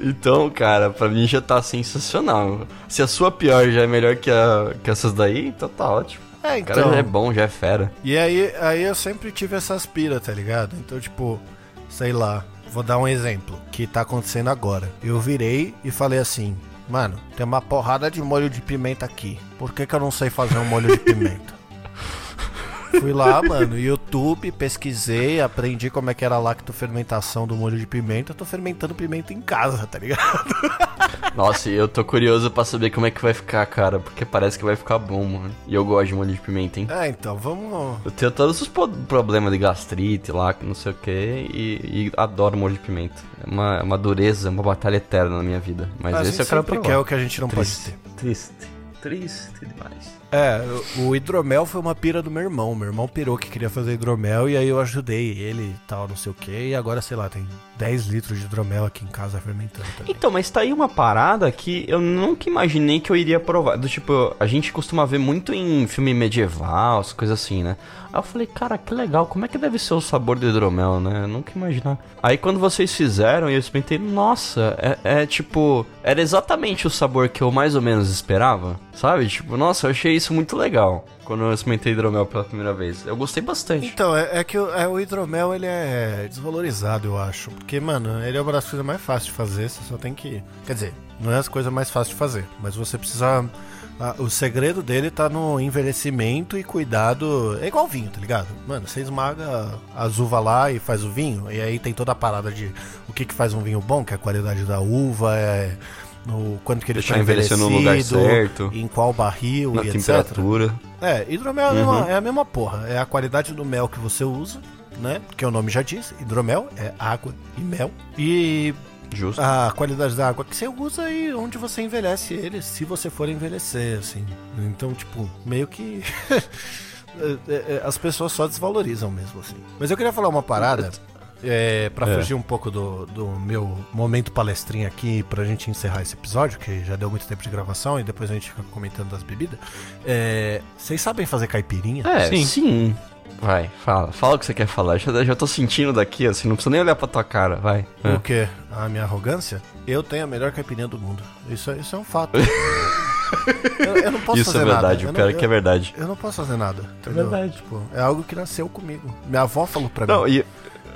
Então, cara, pra mim já tá sensacional. Se a sua pior já é melhor que, a, que essas daí, então tá ótimo. É, O cara então. já é bom, já é fera. E aí, aí eu sempre tive essas pira, tá ligado? Então, tipo, sei lá, vou dar um exemplo que tá acontecendo agora. Eu virei e falei assim, mano, tem uma porrada de molho de pimenta aqui. Por que, que eu não sei fazer um molho de pimenta? Fui lá, mano, YouTube, pesquisei, aprendi como é que era a lactofermentação do molho de pimenta. Tô fermentando pimenta em casa, tá ligado? Nossa, e eu tô curioso pra saber como é que vai ficar, cara, porque parece que vai ficar bom, mano. E eu gosto de molho de pimenta, hein? É, então, vamos. Eu tenho todos os problemas de gastrite lá, que não sei o que, e, adoro molho de pimenta. É uma, é uma dureza, é uma batalha eterna na minha vida. Mas a esse eu quero provar. quer o que a gente não Triste, pode ter. triste, triste demais. É, o hidromel foi uma pira do meu irmão. Meu irmão pirou que queria fazer hidromel e aí eu ajudei ele e tal, não sei o que. E agora, sei lá, tem 10 litros de hidromel aqui em casa fermentando também. Então, mas tá aí uma parada que eu nunca imaginei que eu iria provar. Do tipo, a gente costuma ver muito em filme medieval, as coisas assim, né? Aí eu falei, cara, que legal, como é que deve ser o sabor do hidromel, né? Eu nunca imaginar. Aí quando vocês fizeram e eu experimentei, nossa, é, é tipo, era exatamente o sabor que eu mais ou menos esperava, sabe? Tipo, nossa, eu achei isso muito legal quando eu experimentei hidromel pela primeira vez. Eu gostei bastante. Então, é, é que o, é, o hidromel ele é desvalorizado, eu acho. Porque, mano, ele é uma das coisas mais fáceis de fazer, você só tem que. Quer dizer, não é as coisas mais fáceis de fazer, mas você precisa. a- o segredo dele tá no envelhecimento e cuidado. É igual vinho, tá ligado? Mano, você esmaga as uvas lá e faz o vinho, e aí tem toda a parada de o que, que faz um vinho bom, que é a qualidade da uva, é. No, quanto que ele Deixar tá envelhecer no lugar envelhecido, certo. em qual barril Na e etc. temperatura. É, hidromel é, a mesma, é a mesma porra. É a qualidade do mel que você usa, né? Que o nome já diz. Hidromel é água e mel. E Justo. a qualidade da água que você usa e onde você envelhece ele, se você for envelhecer, assim. Então, tipo, meio que. é, é, é, As pessoas só desvalorizam mesmo, assim. Mas eu queria falar uma parada. É, pra É. fugir um pouco do, do meu momento palestrinha aqui, pra gente encerrar esse episódio, que já deu muito tempo de gravação e depois a gente fica comentando das bebidas. É, Vocês sabem fazer caipirinha? É, Sim. sim. Vai, fala. Fala o que você quer falar. Já, já tô sentindo daqui, assim, não precisa nem olhar pra tua cara, vai. É. O quê? A minha arrogância? Eu tenho a melhor caipirinha do mundo. Isso, é- isso é um fato. eu, eu não posso Isso é fazer verdade, nada. o Eu pior é que é verdade. Eu não posso fazer nada. entendeu? verdade. Tipo, é algo que nasceu comigo. Minha avó falou pra Não, mim. e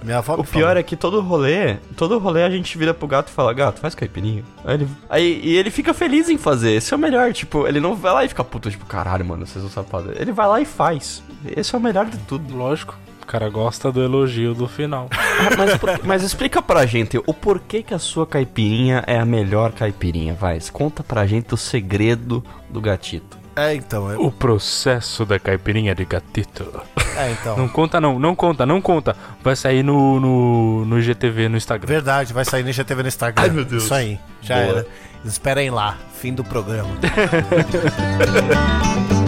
Minha avó o pior falou. é que todo rolê, todo rolê a gente vira pro gato e fala, gato, faz caipirinha. Aí ele, aí, e ele fica feliz em fazer, esse é o melhor, tipo, ele não vai lá e fica puto, tipo, caralho, mano, vocês não sabem fazer. Ele vai lá e faz. Esse é o melhor de tudo. Lógico. O cara gosta do elogio do final. Ah, mas, por- mas explica pra gente o porquê que a sua caipirinha é a melhor caipirinha, vai. Conta pra gente o segredo do gatito. É, então. É, O processo da caipirinha de gatito. É, então. Não conta não, não conta, não conta. Vai sair no, no, no IGTV no Instagram. Verdade, vai sair no IGTV no Instagram. Ai, meu Deus. Isso aí. Já Boa. era. Esperem lá. Fim do programa.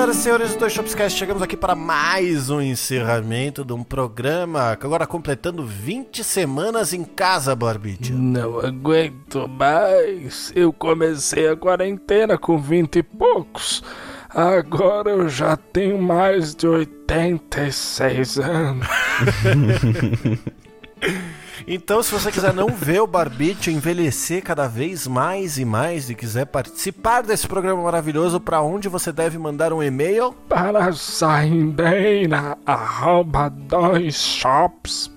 senhoras e senhores do Dois Shopscast, chegamos aqui para mais um encerramento de um programa que agora completando 20 semanas em casa, Barbite. Não aguento mais. Eu comecei a quarentena com 20 e poucos. Agora eu já tenho mais de 86 anos. Então, se você quiser não ver o Barbite envelhecer cada vez mais e mais e quiser participar desse programa maravilhoso, para onde você deve mandar um e-mail? Para doisshops.com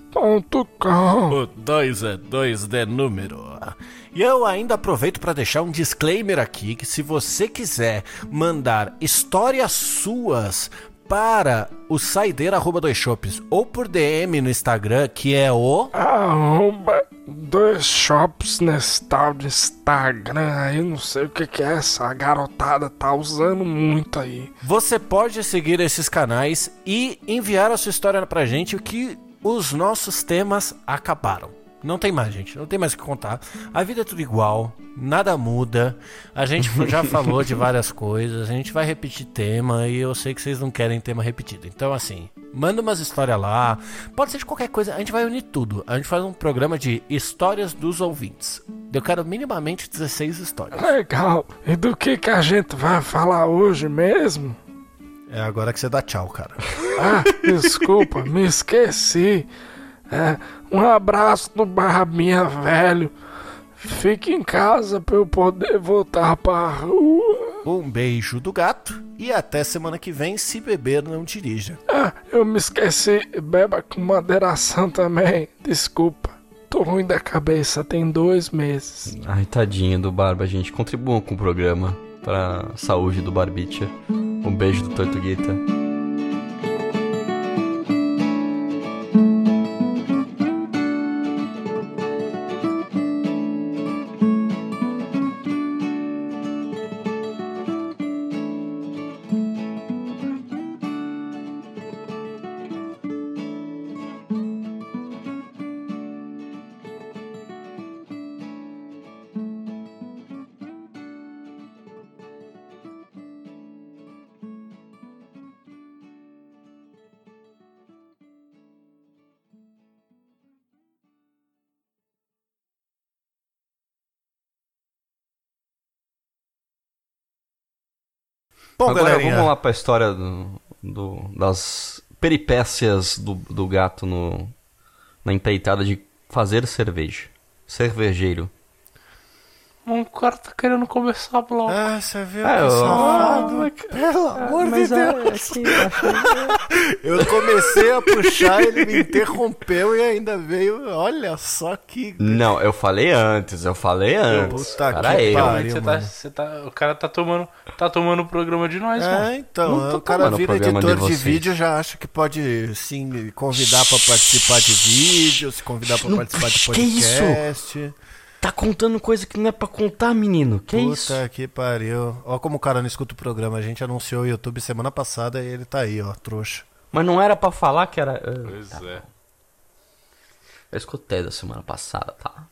O 2 é 2 de número. E eu ainda aproveito para deixar um disclaimer aqui que se você quiser mandar histórias suas para o saideira arroba dois shops ou por DM no Instagram, que é o arroba dois shops nesse tal de Instagram. Eu não sei o que, que é essa garotada tá usando muito aí. Você pode seguir esses canais e enviar a sua história pra gente o que os nossos temas acabaram. Não tem mais, gente. Não tem mais o que contar. A vida é tudo igual. Nada muda. A gente já falou de várias coisas. A gente vai repetir tema. E eu sei que vocês não querem tema repetido. Então, assim, manda umas histórias lá. Pode ser de qualquer coisa. A gente vai unir tudo. A gente faz um programa de histórias dos ouvintes. Eu quero minimamente 16 histórias. Legal. E do que, que a gente vai falar hoje mesmo? É agora que você dá tchau, cara. Ah, desculpa, me esqueci. É, um abraço do Barbinha Velho. Fique em casa pra eu poder voltar pra rua. Um beijo do gato e até semana que vem, se beber não dirija. Ah, eu me esqueci. Beba com moderação também. Desculpa. Tô ruim da cabeça, tem dois meses. Ai, tadinho do Barba, gente. Contribuam com o programa pra saúde do Barbicha. Um beijo do Tortuguita. Agora galerinha, vamos lá pra história do, do- das peripécias do, do gato no, na empreitada de fazer cerveja. Cervejeiro. O cara tá querendo começar logo. Ah, você viu Ah, que eu- safado? Pelo amor de Deus. Eu comecei a puxar, ele me interrompeu e ainda veio. Olha só que. Não, eu falei antes, eu falei antes. Puta Cara, que pariu. Você tá, mano. você tá, o cara tá tomando, tá tomando o programa de nós, mano. É, então, o cara vira de editor de, vocês. vídeo já acha que pode sim convidar pra participar de vídeo, se convidar pra Não, participar de que isso? Tá contando coisa que não é pra contar, menino. Que Puta isso? que pariu. Ó como o cara não escuta o programa. A gente anunciou o YouTube semana passada e ele tá aí, ó, trouxa. Mas não era pra falar que era. Ah, Pois tá. é. Eu escutei da semana passada, tá?